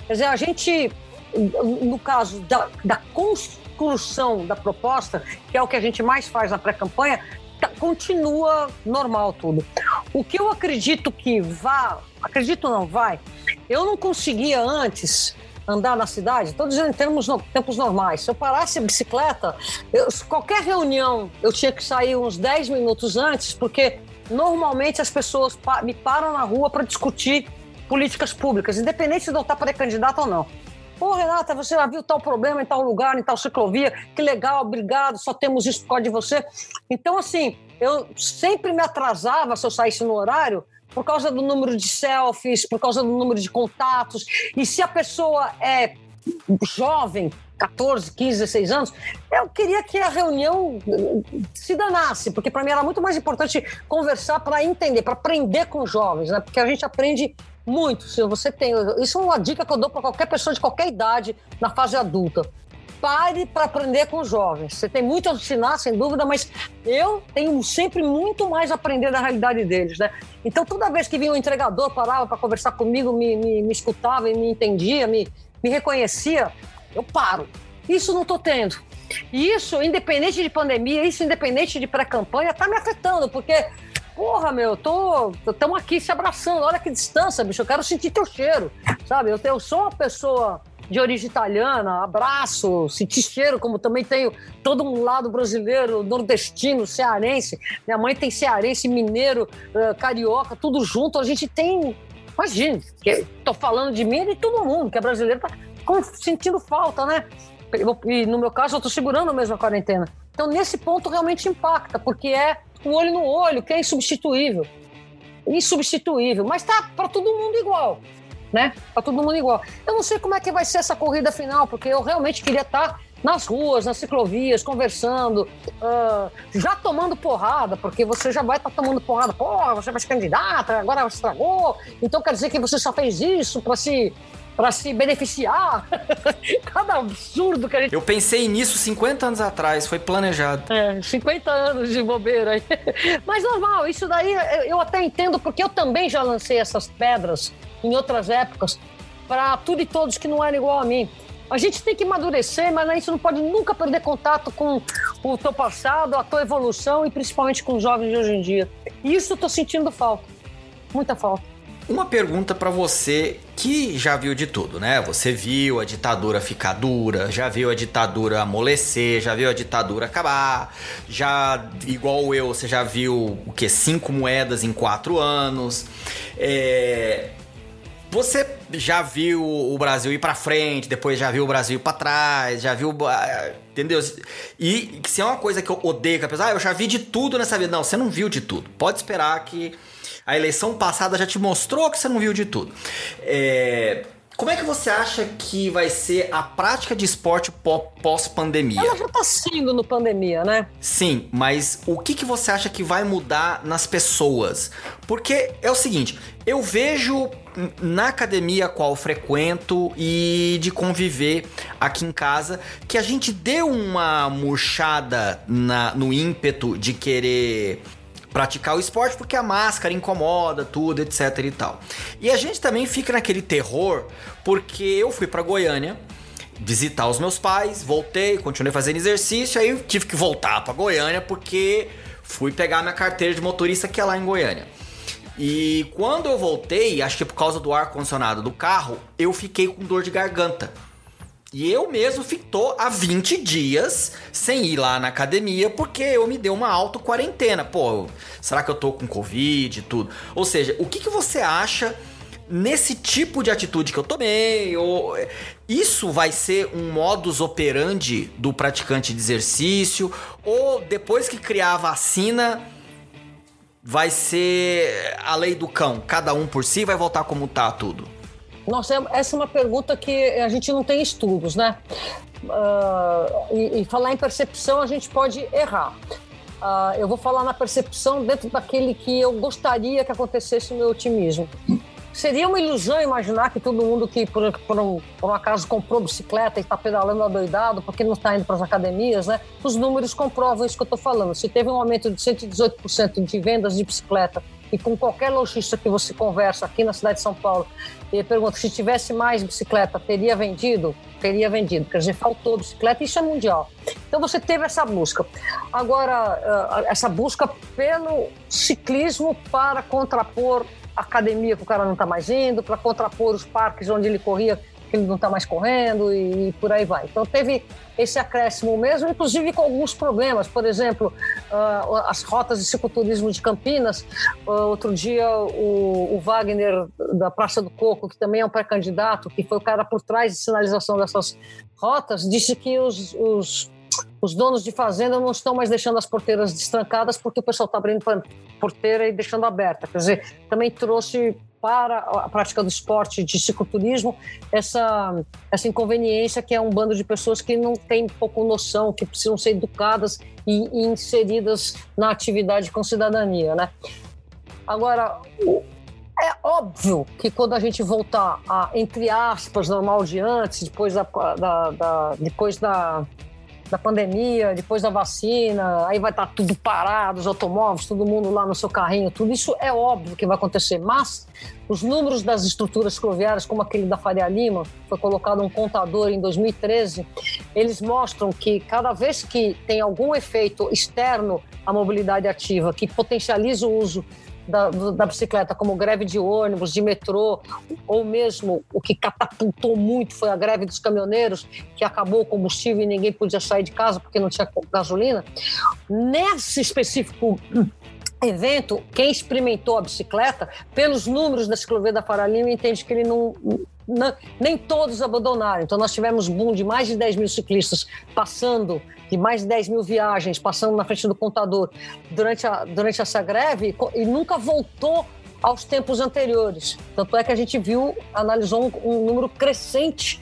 G: Quer dizer, a gente, no caso da, da construção da proposta, que é o que a gente mais faz na pré-campanha, tá, continua normal tudo. O que eu acredito que vá, acredito não vai, eu não conseguia antes andar na cidade, estou dizendo em termos tempos normais. Se eu parasse a bicicleta, eu, qualquer reunião eu tinha que sair uns 10 minutos antes, porque normalmente as pessoas me param na rua para discutir políticas públicas, independente de eu estar pré-candidato ou não. Pô, Renata, você já viu tal problema em tal lugar, em tal ciclovia? Que legal, obrigado, só temos isso por causa de você. Então, assim, eu sempre me atrasava se eu saísse no horário por causa do número de selfies, por causa do número de contatos. E se a pessoa é jovem, 14, 15, 16 anos, eu queria que a reunião se danasse, porque para mim era muito mais importante conversar para entender, para aprender com os jovens, né? Porque a gente aprende muito. Se você tem, isso é uma dica que eu dou para qualquer pessoa de qualquer idade na fase adulta. Pare para aprender com os jovens. Você tem muito a ensinar, sem dúvida, mas eu tenho sempre muito mais a aprender da realidade deles, né? Então, toda vez que vinha um entregador, parava para conversar comigo, me, me, me escutava e me entendia, me, me reconhecia, eu paro. Isso não estou tendo. E isso, independente de pandemia, isso independente de pré-campanha, está me afetando, porque, porra, meu, tô. Estamos aqui se abraçando, olha que distância, bicho, eu quero sentir teu cheiro, sabe? Eu, eu sou uma pessoa de origem italiana, abraço, sentir cheiro, como também tenho todo um lado brasileiro, nordestino, cearense. Minha mãe tem cearense, mineiro, uh, carioca, tudo junto. A gente tem. Imagina, estou falando de mim e de todo mundo que é brasileiro, tá sentindo falta, né? E no meu caso, eu estou segurando mesmo a quarentena. Então, nesse ponto, realmente impacta, porque é o olho no olho, que é insubstituível. Insubstituível. Mas tá para todo mundo igual, né? Para todo mundo igual. Eu não sei como é que vai ser essa corrida final, porque eu realmente queria estar tá nas ruas, nas ciclovias, conversando, uh, já tomando porrada, porque você já vai estar tá tomando porrada. Pô, você vai ser candidata, agora estragou. Então quer dizer que você só fez isso para se para se beneficiar. Cada absurdo que a gente.
A: Eu pensei nisso 50 anos atrás, foi planejado.
G: É, 50 anos de bobeira aí. Mas normal, isso daí eu até entendo, porque eu também já lancei essas pedras em outras épocas para tudo e todos que não eram igual a mim. A gente tem que amadurecer, mas a gente não pode nunca perder contato com o teu passado, a tua evolução e principalmente com os jovens de hoje em dia. E isso eu tô sentindo falta. Muita falta.
A: Uma pergunta para você que já viu de tudo, né? Você viu a ditadura ficar dura, já viu a ditadura amolecer, já viu a ditadura acabar, já, igual eu, você já viu o que? Cinco moedas em quatro anos. É... Você já viu o Brasil ir para frente, depois já viu o Brasil ir para trás, já viu. Entendeu? E se é uma coisa que eu odeio, que apesar, ah, eu já vi de tudo nessa vida. Não, você não viu de tudo. Pode esperar que a eleição passada já te mostrou que você não viu de tudo. É, como é que você acha que vai ser a prática de esporte pós-pandemia?
G: Ela já tá sendo no pandemia, né?
A: Sim, mas o que, que você acha que vai mudar nas pessoas? Porque é o seguinte, eu vejo na academia a qual frequento e de conviver aqui em casa que a gente deu uma murchada na, no ímpeto de querer praticar o esporte porque a máscara incomoda tudo, etc e tal. E a gente também fica naquele terror porque eu fui para Goiânia visitar os meus pais, voltei, continuei fazendo exercício, aí tive que voltar para Goiânia porque fui pegar minha carteira de motorista que é lá em Goiânia. E quando eu voltei, acho que por causa do ar condicionado do carro, eu fiquei com dor de garganta. E eu mesmo fitou há 20 dias sem ir lá na academia porque eu me dei uma auto-quarentena. Pô, será que eu tô com Covid e tudo? Ou seja, o que, que você acha nesse tipo de atitude que eu tomei? Ou isso vai ser um modus operandi do praticante de exercício? Ou depois que criar a vacina, vai ser a lei do cão? Cada um por si vai voltar como tá tudo?
G: Nossa, é, essa é uma pergunta que a gente não tem estudos, né? Uh, e, e, falar em percepção, a gente pode errar. Uh, eu vou falar na percepção dentro daquele que eu gostaria que acontecesse o meu otimismo. Seria uma ilusão imaginar que todo mundo que, por, por, um, por um acaso, comprou bicicleta e está pedalando adoidado porque não está indo para as academias, né? Os números comprovam isso que eu estou falando. Se teve um aumento de 118% de vendas de bicicleta e com qualquer lojista que você conversa aqui na cidade de São Paulo, ele pergunta se tivesse mais bicicleta, teria vendido? Teria vendido. Quer dizer, faltou bicicleta, isso é mundial. Então você teve essa busca. Agora, eh, essa busca pelo ciclismo para contrapor a academia que o cara não está mais indo, para contrapor os parques onde ele corria que ele não está mais correndo e, e, por aí vai. Então teve esse acréscimo mesmo, inclusive com alguns problemas. Por exemplo, uh, as rotas de cicloturismo de Campinas. Uh, outro dia o, o, Wagner da Praça do Coco, que também é um pré-candidato, que foi o cara por trás de sinalização dessas rotas, disse que os, os os donos de fazenda não estão mais deixando as porteiras destrancadas porque o pessoal está abrindo porteira e deixando aberta. Quer dizer, também trouxe para a prática do esporte de cicloturismo essa, essa inconveniência que é um bando de pessoas que não tem pouco noção, que precisam ser educadas e, e inseridas na atividade com cidadania, né? Agora, é óbvio que quando a gente voltar a, entre aspas, normal de antes, depois da, da, da depois da da pandemia, depois da vacina, aí vai estar tá tudo parado, os automóveis, todo mundo lá no seu carrinho, tudo isso é óbvio que vai acontecer, mas os números das estruturas ferroviárias, como aquele da Faria Lima, foi colocado um contador em 2013, eles mostram que cada vez que tem algum efeito externo à mobilidade ativa que potencializa o uso da, da, bicicleta, como greve de ônibus, de metrô, ou mesmo o que catapultou muito foi a greve dos caminhoneiros, que acabou o combustível e ninguém podia sair de casa porque não tinha gasolina. Nesse específico evento, quem experimentou a bicicleta, pelos números da ciclovia da Faralima, entende que ele não, não, nem todos abandonaram. Então, nós tivemos boom de mais de 10 mil ciclistas passando de mais de 10 mil viagens passando na frente do contador durante, a, durante essa greve e nunca voltou aos tempos anteriores. Tanto é que a gente viu, analisou um, um número crescente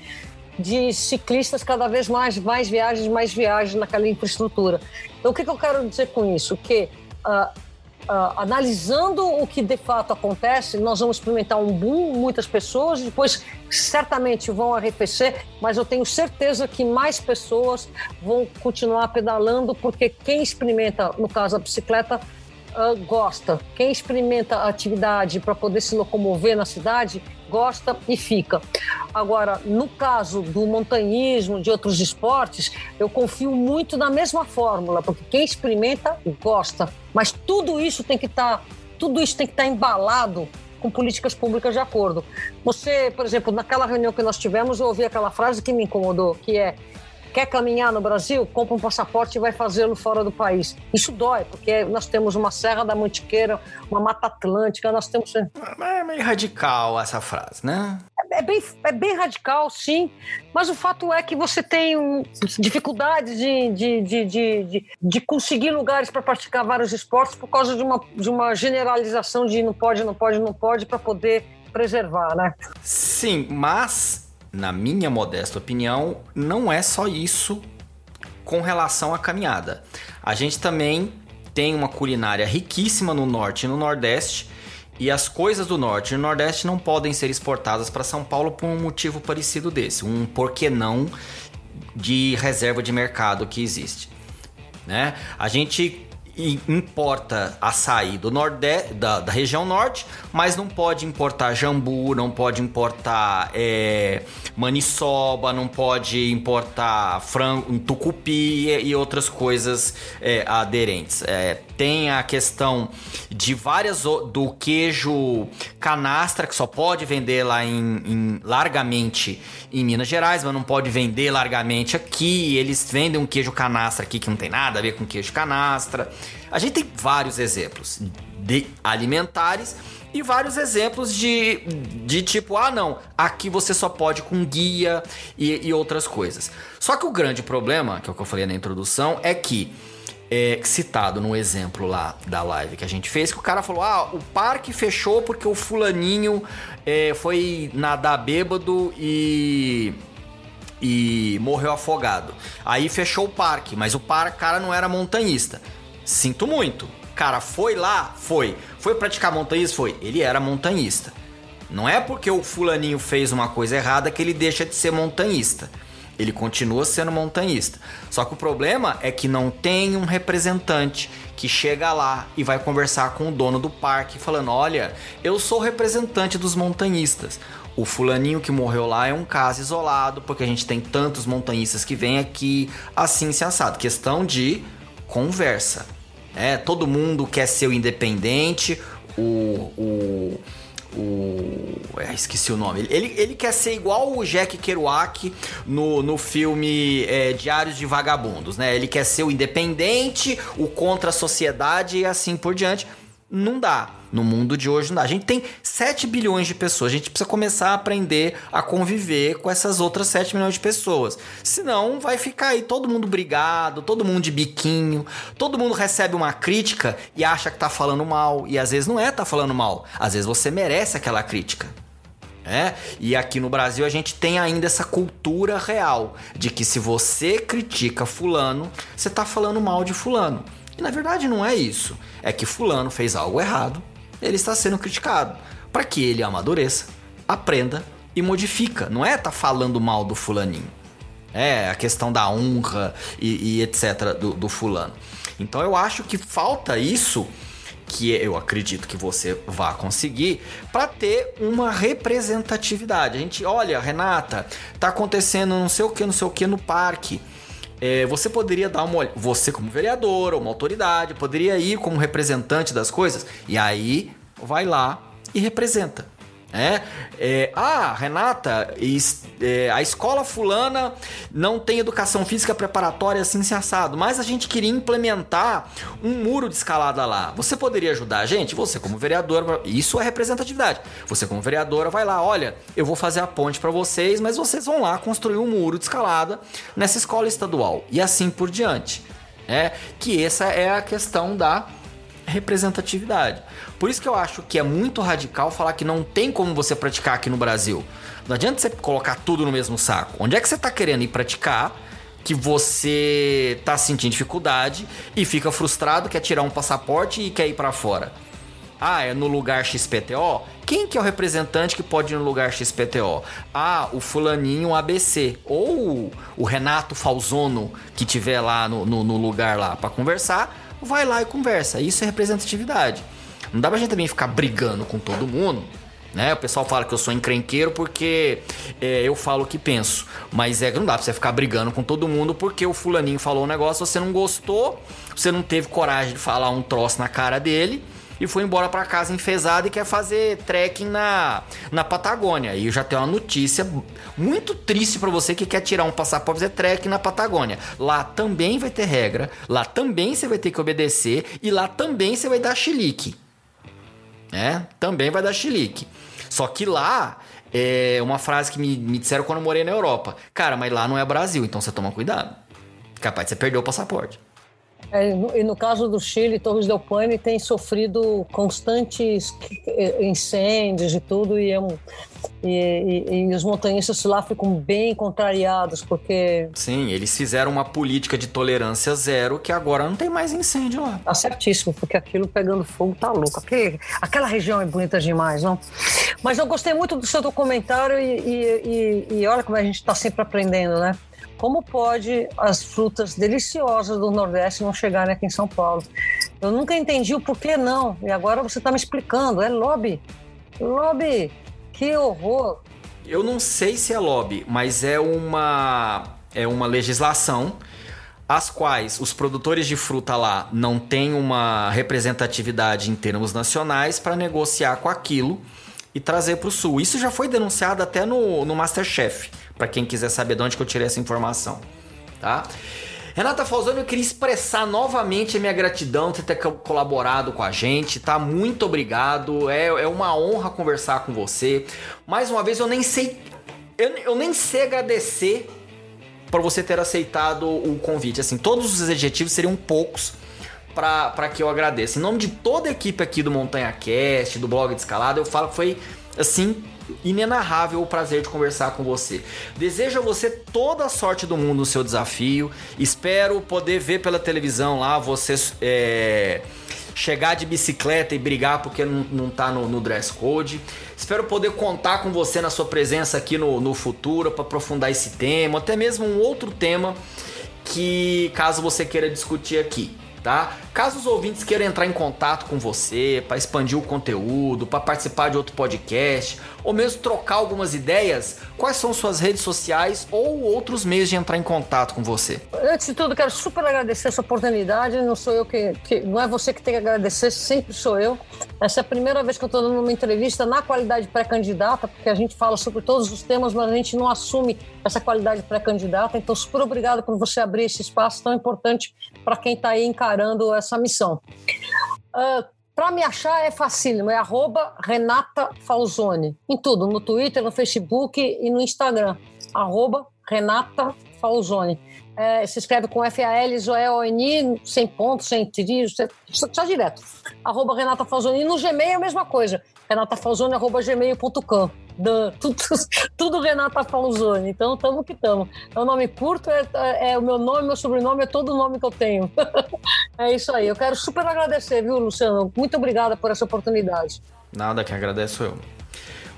G: de ciclistas cada vez mais, mais viagens, mais viagens naquela infraestrutura. Então, o que, que eu quero dizer com isso? Que uh, Uh, analisando o que de fato acontece, nós vamos experimentar um boom, muitas pessoas, depois certamente vão arrefecer, mas eu tenho certeza que mais pessoas vão continuar pedalando, porque quem experimenta, no caso a bicicleta, uh, gosta. Quem experimenta a atividade para poder se locomover na cidade, gosta e fica. Agora, no caso do montanhismo, de outros esportes, eu confio muito na mesma fórmula, porque quem experimenta gosta. Mas tudo isso tem que estar, tá, tudo isso tem que estar tá embalado com políticas públicas de acordo. Você, por exemplo, naquela reunião que nós tivemos, eu ouvi aquela frase que me incomodou, que é quer caminhar no Brasil, compra um passaporte e vai fazê-lo fora do país. Isso dói, porque nós temos uma Serra da Mantiqueira, uma Mata Atlântica, nós temos.
A: É meio radical essa frase, né?
G: É, é bem, é bem radical, sim, mas o fato é que você tem dificuldades de, de, de, de, de conseguir lugares para praticar vários esportes por causa de uma, de uma generalização de não pode, não pode, não pode, para poder preservar, né?
A: Sim, mas na minha modesta opinião, não é só isso com relação à caminhada. A gente também tem uma culinária riquíssima no norte e no nordeste, e as coisas do norte e do nordeste não podem ser exportadas para São Paulo por um motivo parecido desse, um porquê não de reserva de mercado que existe. Né? A gente importa açaí do nordeste, da, da, região norte, mas não pode importar jambu, não pode importar é, maniçoba, não pode importar frango, tucupi e, e outras coisas é, aderentes. É, tem a questão de várias do queijo canastra que só pode vender lá em, em largamente em Minas Gerais, mas não pode vender largamente aqui. Eles vendem um queijo canastra aqui que não tem nada a ver com queijo canastra. A gente tem vários exemplos de alimentares e vários exemplos de, de tipo, ah não, aqui você só pode com guia e, e outras coisas. Só que o grande problema, que é o que eu falei na introdução, é que é, citado no exemplo lá da live que a gente fez, que o cara falou: ah, o parque fechou porque o fulaninho é, foi nadar bêbado e. e morreu afogado. Aí fechou o parque, mas o par, cara não era montanhista. Sinto muito. Cara, foi lá? Foi. Foi praticar montanhismo? Foi. Ele era montanhista. Não é porque o fulaninho fez uma coisa errada que ele deixa de ser montanhista. Ele continua sendo montanhista. Só que o problema é que não tem um representante que chega lá e vai conversar com o dono do parque falando: "Olha, eu sou representante dos montanhistas. O fulaninho que morreu lá é um caso isolado, porque a gente tem tantos montanhistas que vêm aqui, assim se assado. Questão de conversa. É, todo mundo quer ser o independente, o, o o. É, esqueci o nome. Ele, ele quer ser igual o Jack Kerouac no, no filme é, Diários de Vagabundos, né? Ele quer ser o independente, o contra a sociedade e assim por diante. Não dá. No mundo de hoje não dá. A gente tem 7 bilhões de pessoas. A gente precisa começar a aprender a conviver com essas outras 7 milhões de pessoas. Senão vai ficar aí todo mundo brigado, todo mundo de biquinho, todo mundo recebe uma crítica e acha que tá falando mal. E às vezes não é tá falando mal. Às vezes você merece aquela crítica. É? E aqui no Brasil a gente tem ainda essa cultura real de que se você critica fulano, você tá falando mal de fulano. E na verdade não é isso. É que fulano fez algo errado, ele está sendo criticado para que ele amadureça, aprenda e modifica. Não é tá falando mal do fulaninho. É a questão da honra e, e etc do, do fulano. Então eu acho que falta isso que eu acredito que você vá conseguir para ter uma representatividade. A gente, olha, Renata, tá acontecendo não sei o que, não sei o que no parque é, você poderia dar uma você como vereador ou uma autoridade poderia ir como representante das coisas e aí vai lá e representa é, é, ah, Renata, é, a escola fulana não tem educação física preparatória assim assado, mas a gente queria implementar um muro de escalada lá. Você poderia ajudar a gente? Você como vereadora, isso é representatividade. Você como vereadora vai lá, olha, eu vou fazer a ponte para vocês, mas vocês vão lá construir um muro de escalada nessa escola estadual e assim por diante. É que essa é a questão da representatividade. Por isso que eu acho que é muito radical falar que não tem como você praticar aqui no Brasil. Não adianta você colocar tudo no mesmo saco. Onde é que você está querendo ir praticar? Que você tá sentindo dificuldade e fica frustrado, quer tirar um passaporte e quer ir para fora. Ah, é no lugar XPTO? Quem que é o representante que pode ir no lugar XPTO? Ah, o fulaninho ABC. Ou o Renato Falzono, que tiver lá no, no, no lugar lá para conversar, vai lá e conversa. Isso é representatividade. Não dá pra gente também ficar brigando com todo mundo. Né? O pessoal fala que eu sou encrenqueiro porque é, eu falo o que penso. Mas é que não dá pra você ficar brigando com todo mundo porque o fulaninho falou um negócio, você não gostou, você não teve coragem de falar um troço na cara dele e foi embora para casa enfesado e quer fazer trekking na, na Patagônia. E eu já tenho uma notícia muito triste para você que quer tirar um passaporte e fazer trekking na Patagônia. Lá também vai ter regra, lá também você vai ter que obedecer e lá também você vai dar chilique. É, também vai dar chilique. Só que lá é uma frase que me, me disseram quando eu morei na Europa. Cara, mas lá não é Brasil, então você toma cuidado. Capaz de você perder o passaporte.
G: É, e no caso do Chile, Torres del Paine tem sofrido constantes incêndios e tudo, e, é um, e, e, e, os montanhistas lá ficam bem contrariados, porque...
A: Sim, eles fizeram uma política de tolerância zero que agora não tem mais incêndio lá.
G: Tá certíssimo, porque aquilo pegando fogo tá louco. Aquela região é bonita demais, não? Mas eu gostei muito do seu documentário e, e olha como a gente está sempre aprendendo, né? Como pode as frutas deliciosas do Nordeste não chegarem aqui em São Paulo? Eu nunca entendi o porquê não. E agora você está me explicando. É lobby. Lobby. Que horror.
A: Eu não sei se é lobby, mas é uma é uma legislação as quais os produtores de fruta lá não têm uma representatividade em termos nacionais para negociar com aquilo e trazer para o sul. Isso já foi denunciado até no, no Masterchef, para quem quiser saber de onde que eu tirei essa informação, tá? Renata Falzoni, eu queria expressar novamente a minha gratidão por ter colaborado com a gente, tá? Muito obrigado, é, é uma honra conversar com você. Mais uma vez, eu nem sei, eu, eu nem sei agradecer por você ter aceitado o convite. Assim, todos os adjetivos seriam poucos para que eu agradeça. Em nome de toda a equipe aqui do Montanha Cast, do blog de escalada, eu falo que foi assim inenarrável o prazer de conversar com você. Desejo a você toda a sorte do mundo no seu desafio. Espero poder ver pela televisão lá você é, chegar de bicicleta e brigar porque não, não tá no, no dress code. Espero poder contar com você na sua presença aqui no, no futuro para aprofundar esse tema, até mesmo um outro tema que caso você queira discutir aqui tá? Caso os ouvintes queiram entrar em contato com você para expandir o conteúdo, para participar de outro podcast, ou mesmo trocar algumas ideias, quais são suas redes sociais ou outros meios de entrar em contato com você?
G: Antes de tudo, quero super agradecer essa oportunidade. Não sou eu que, que não é você que tem que agradecer, sempre sou eu. Essa é a primeira vez que eu estou dando uma entrevista na qualidade pré-candidata, porque a gente fala sobre todos os temas, mas a gente não assume essa qualidade pré-candidata. Então, super obrigado por você abrir esse espaço tão importante para quem está aí encarando essa missão. Uh, para me achar é facílimo, é arroba Renata Falzone. Em tudo, no Twitter, no Facebook e no Instagram. Arroba Renata Falzone. É, se escreve com F-A-L-Z-O-N-I, sem pontos, sem trilhos, só direto. Arroba Renata Falzone. E no Gmail é a mesma coisa. renatafalzone.gmail.com tudo, tudo Renata Falzone. Então, estamos que estamos. É um nome curto, é, é, é, o meu nome, meu sobrenome, é todo o nome que eu tenho. é isso aí. Eu quero super agradecer, viu, Luciano? Muito obrigada por essa oportunidade.
A: Nada que agradeço eu.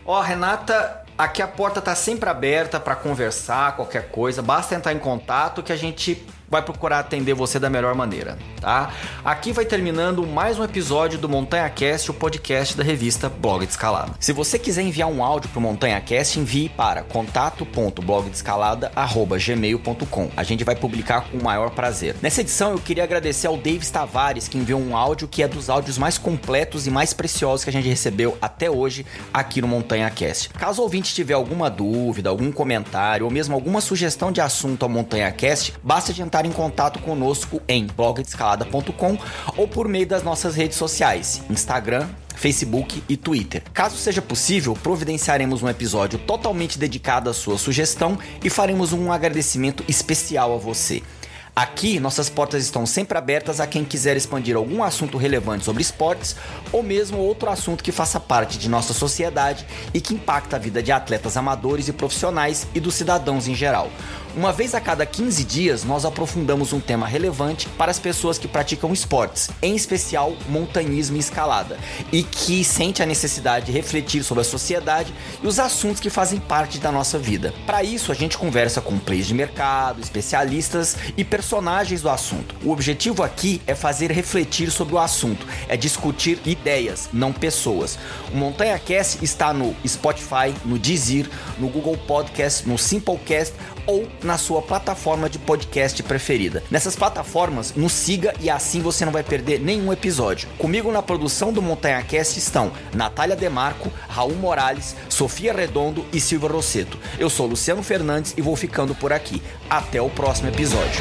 A: Ó, Renata, aqui a porta tá sempre aberta para conversar, qualquer coisa. Basta entrar em contato que a gente vai procurar atender você da melhor maneira, tá? Aqui vai terminando mais um episódio do Montanha Cast, o podcast da revista Blog de Escalada. Se você quiser enviar um áudio para Montanha Cast, envie para contato.blogdescalada@gmail.com. A gente vai publicar com o maior prazer. Nessa edição eu queria agradecer ao Davis Tavares que enviou um áudio que é dos áudios mais completos e mais preciosos que a gente recebeu até hoje aqui no Montanha Cast. Caso o ouvinte tiver alguma dúvida, algum comentário ou mesmo alguma sugestão de assunto ao Montanha Cast, basta de entrar em contato conosco em blogdescalada.com ou por meio das nossas redes sociais, Instagram, Facebook e Twitter. Caso seja possível, providenciaremos um episódio totalmente dedicado à sua sugestão e faremos um agradecimento especial a você. Aqui, nossas portas estão sempre abertas a quem quiser expandir algum assunto relevante sobre esportes ou mesmo outro assunto que faça parte de nossa sociedade e que impacta a vida de atletas amadores e profissionais e dos cidadãos em geral. Uma vez a cada 15 dias, nós aprofundamos um tema relevante para as pessoas que praticam esportes, em especial montanhismo e escalada, e que sente a necessidade de refletir sobre a sociedade e os assuntos que fazem parte da nossa vida. Para isso, a gente conversa com players de mercado, especialistas e personagens do assunto. O objetivo aqui é fazer refletir sobre o assunto, é discutir ideias, não pessoas. O Montanha Cast está no Spotify, no Deezer, no Google Podcast, no Simplecast ou na sua plataforma de podcast preferida. Nessas plataformas, nos siga e assim você não vai perder nenhum episódio. Comigo na produção do Montanha Cast estão Natália Demarco, Raul Morales, Sofia Redondo e Silvia Rosseto. Eu sou Luciano Fernandes e vou ficando por aqui. Até o próximo episódio.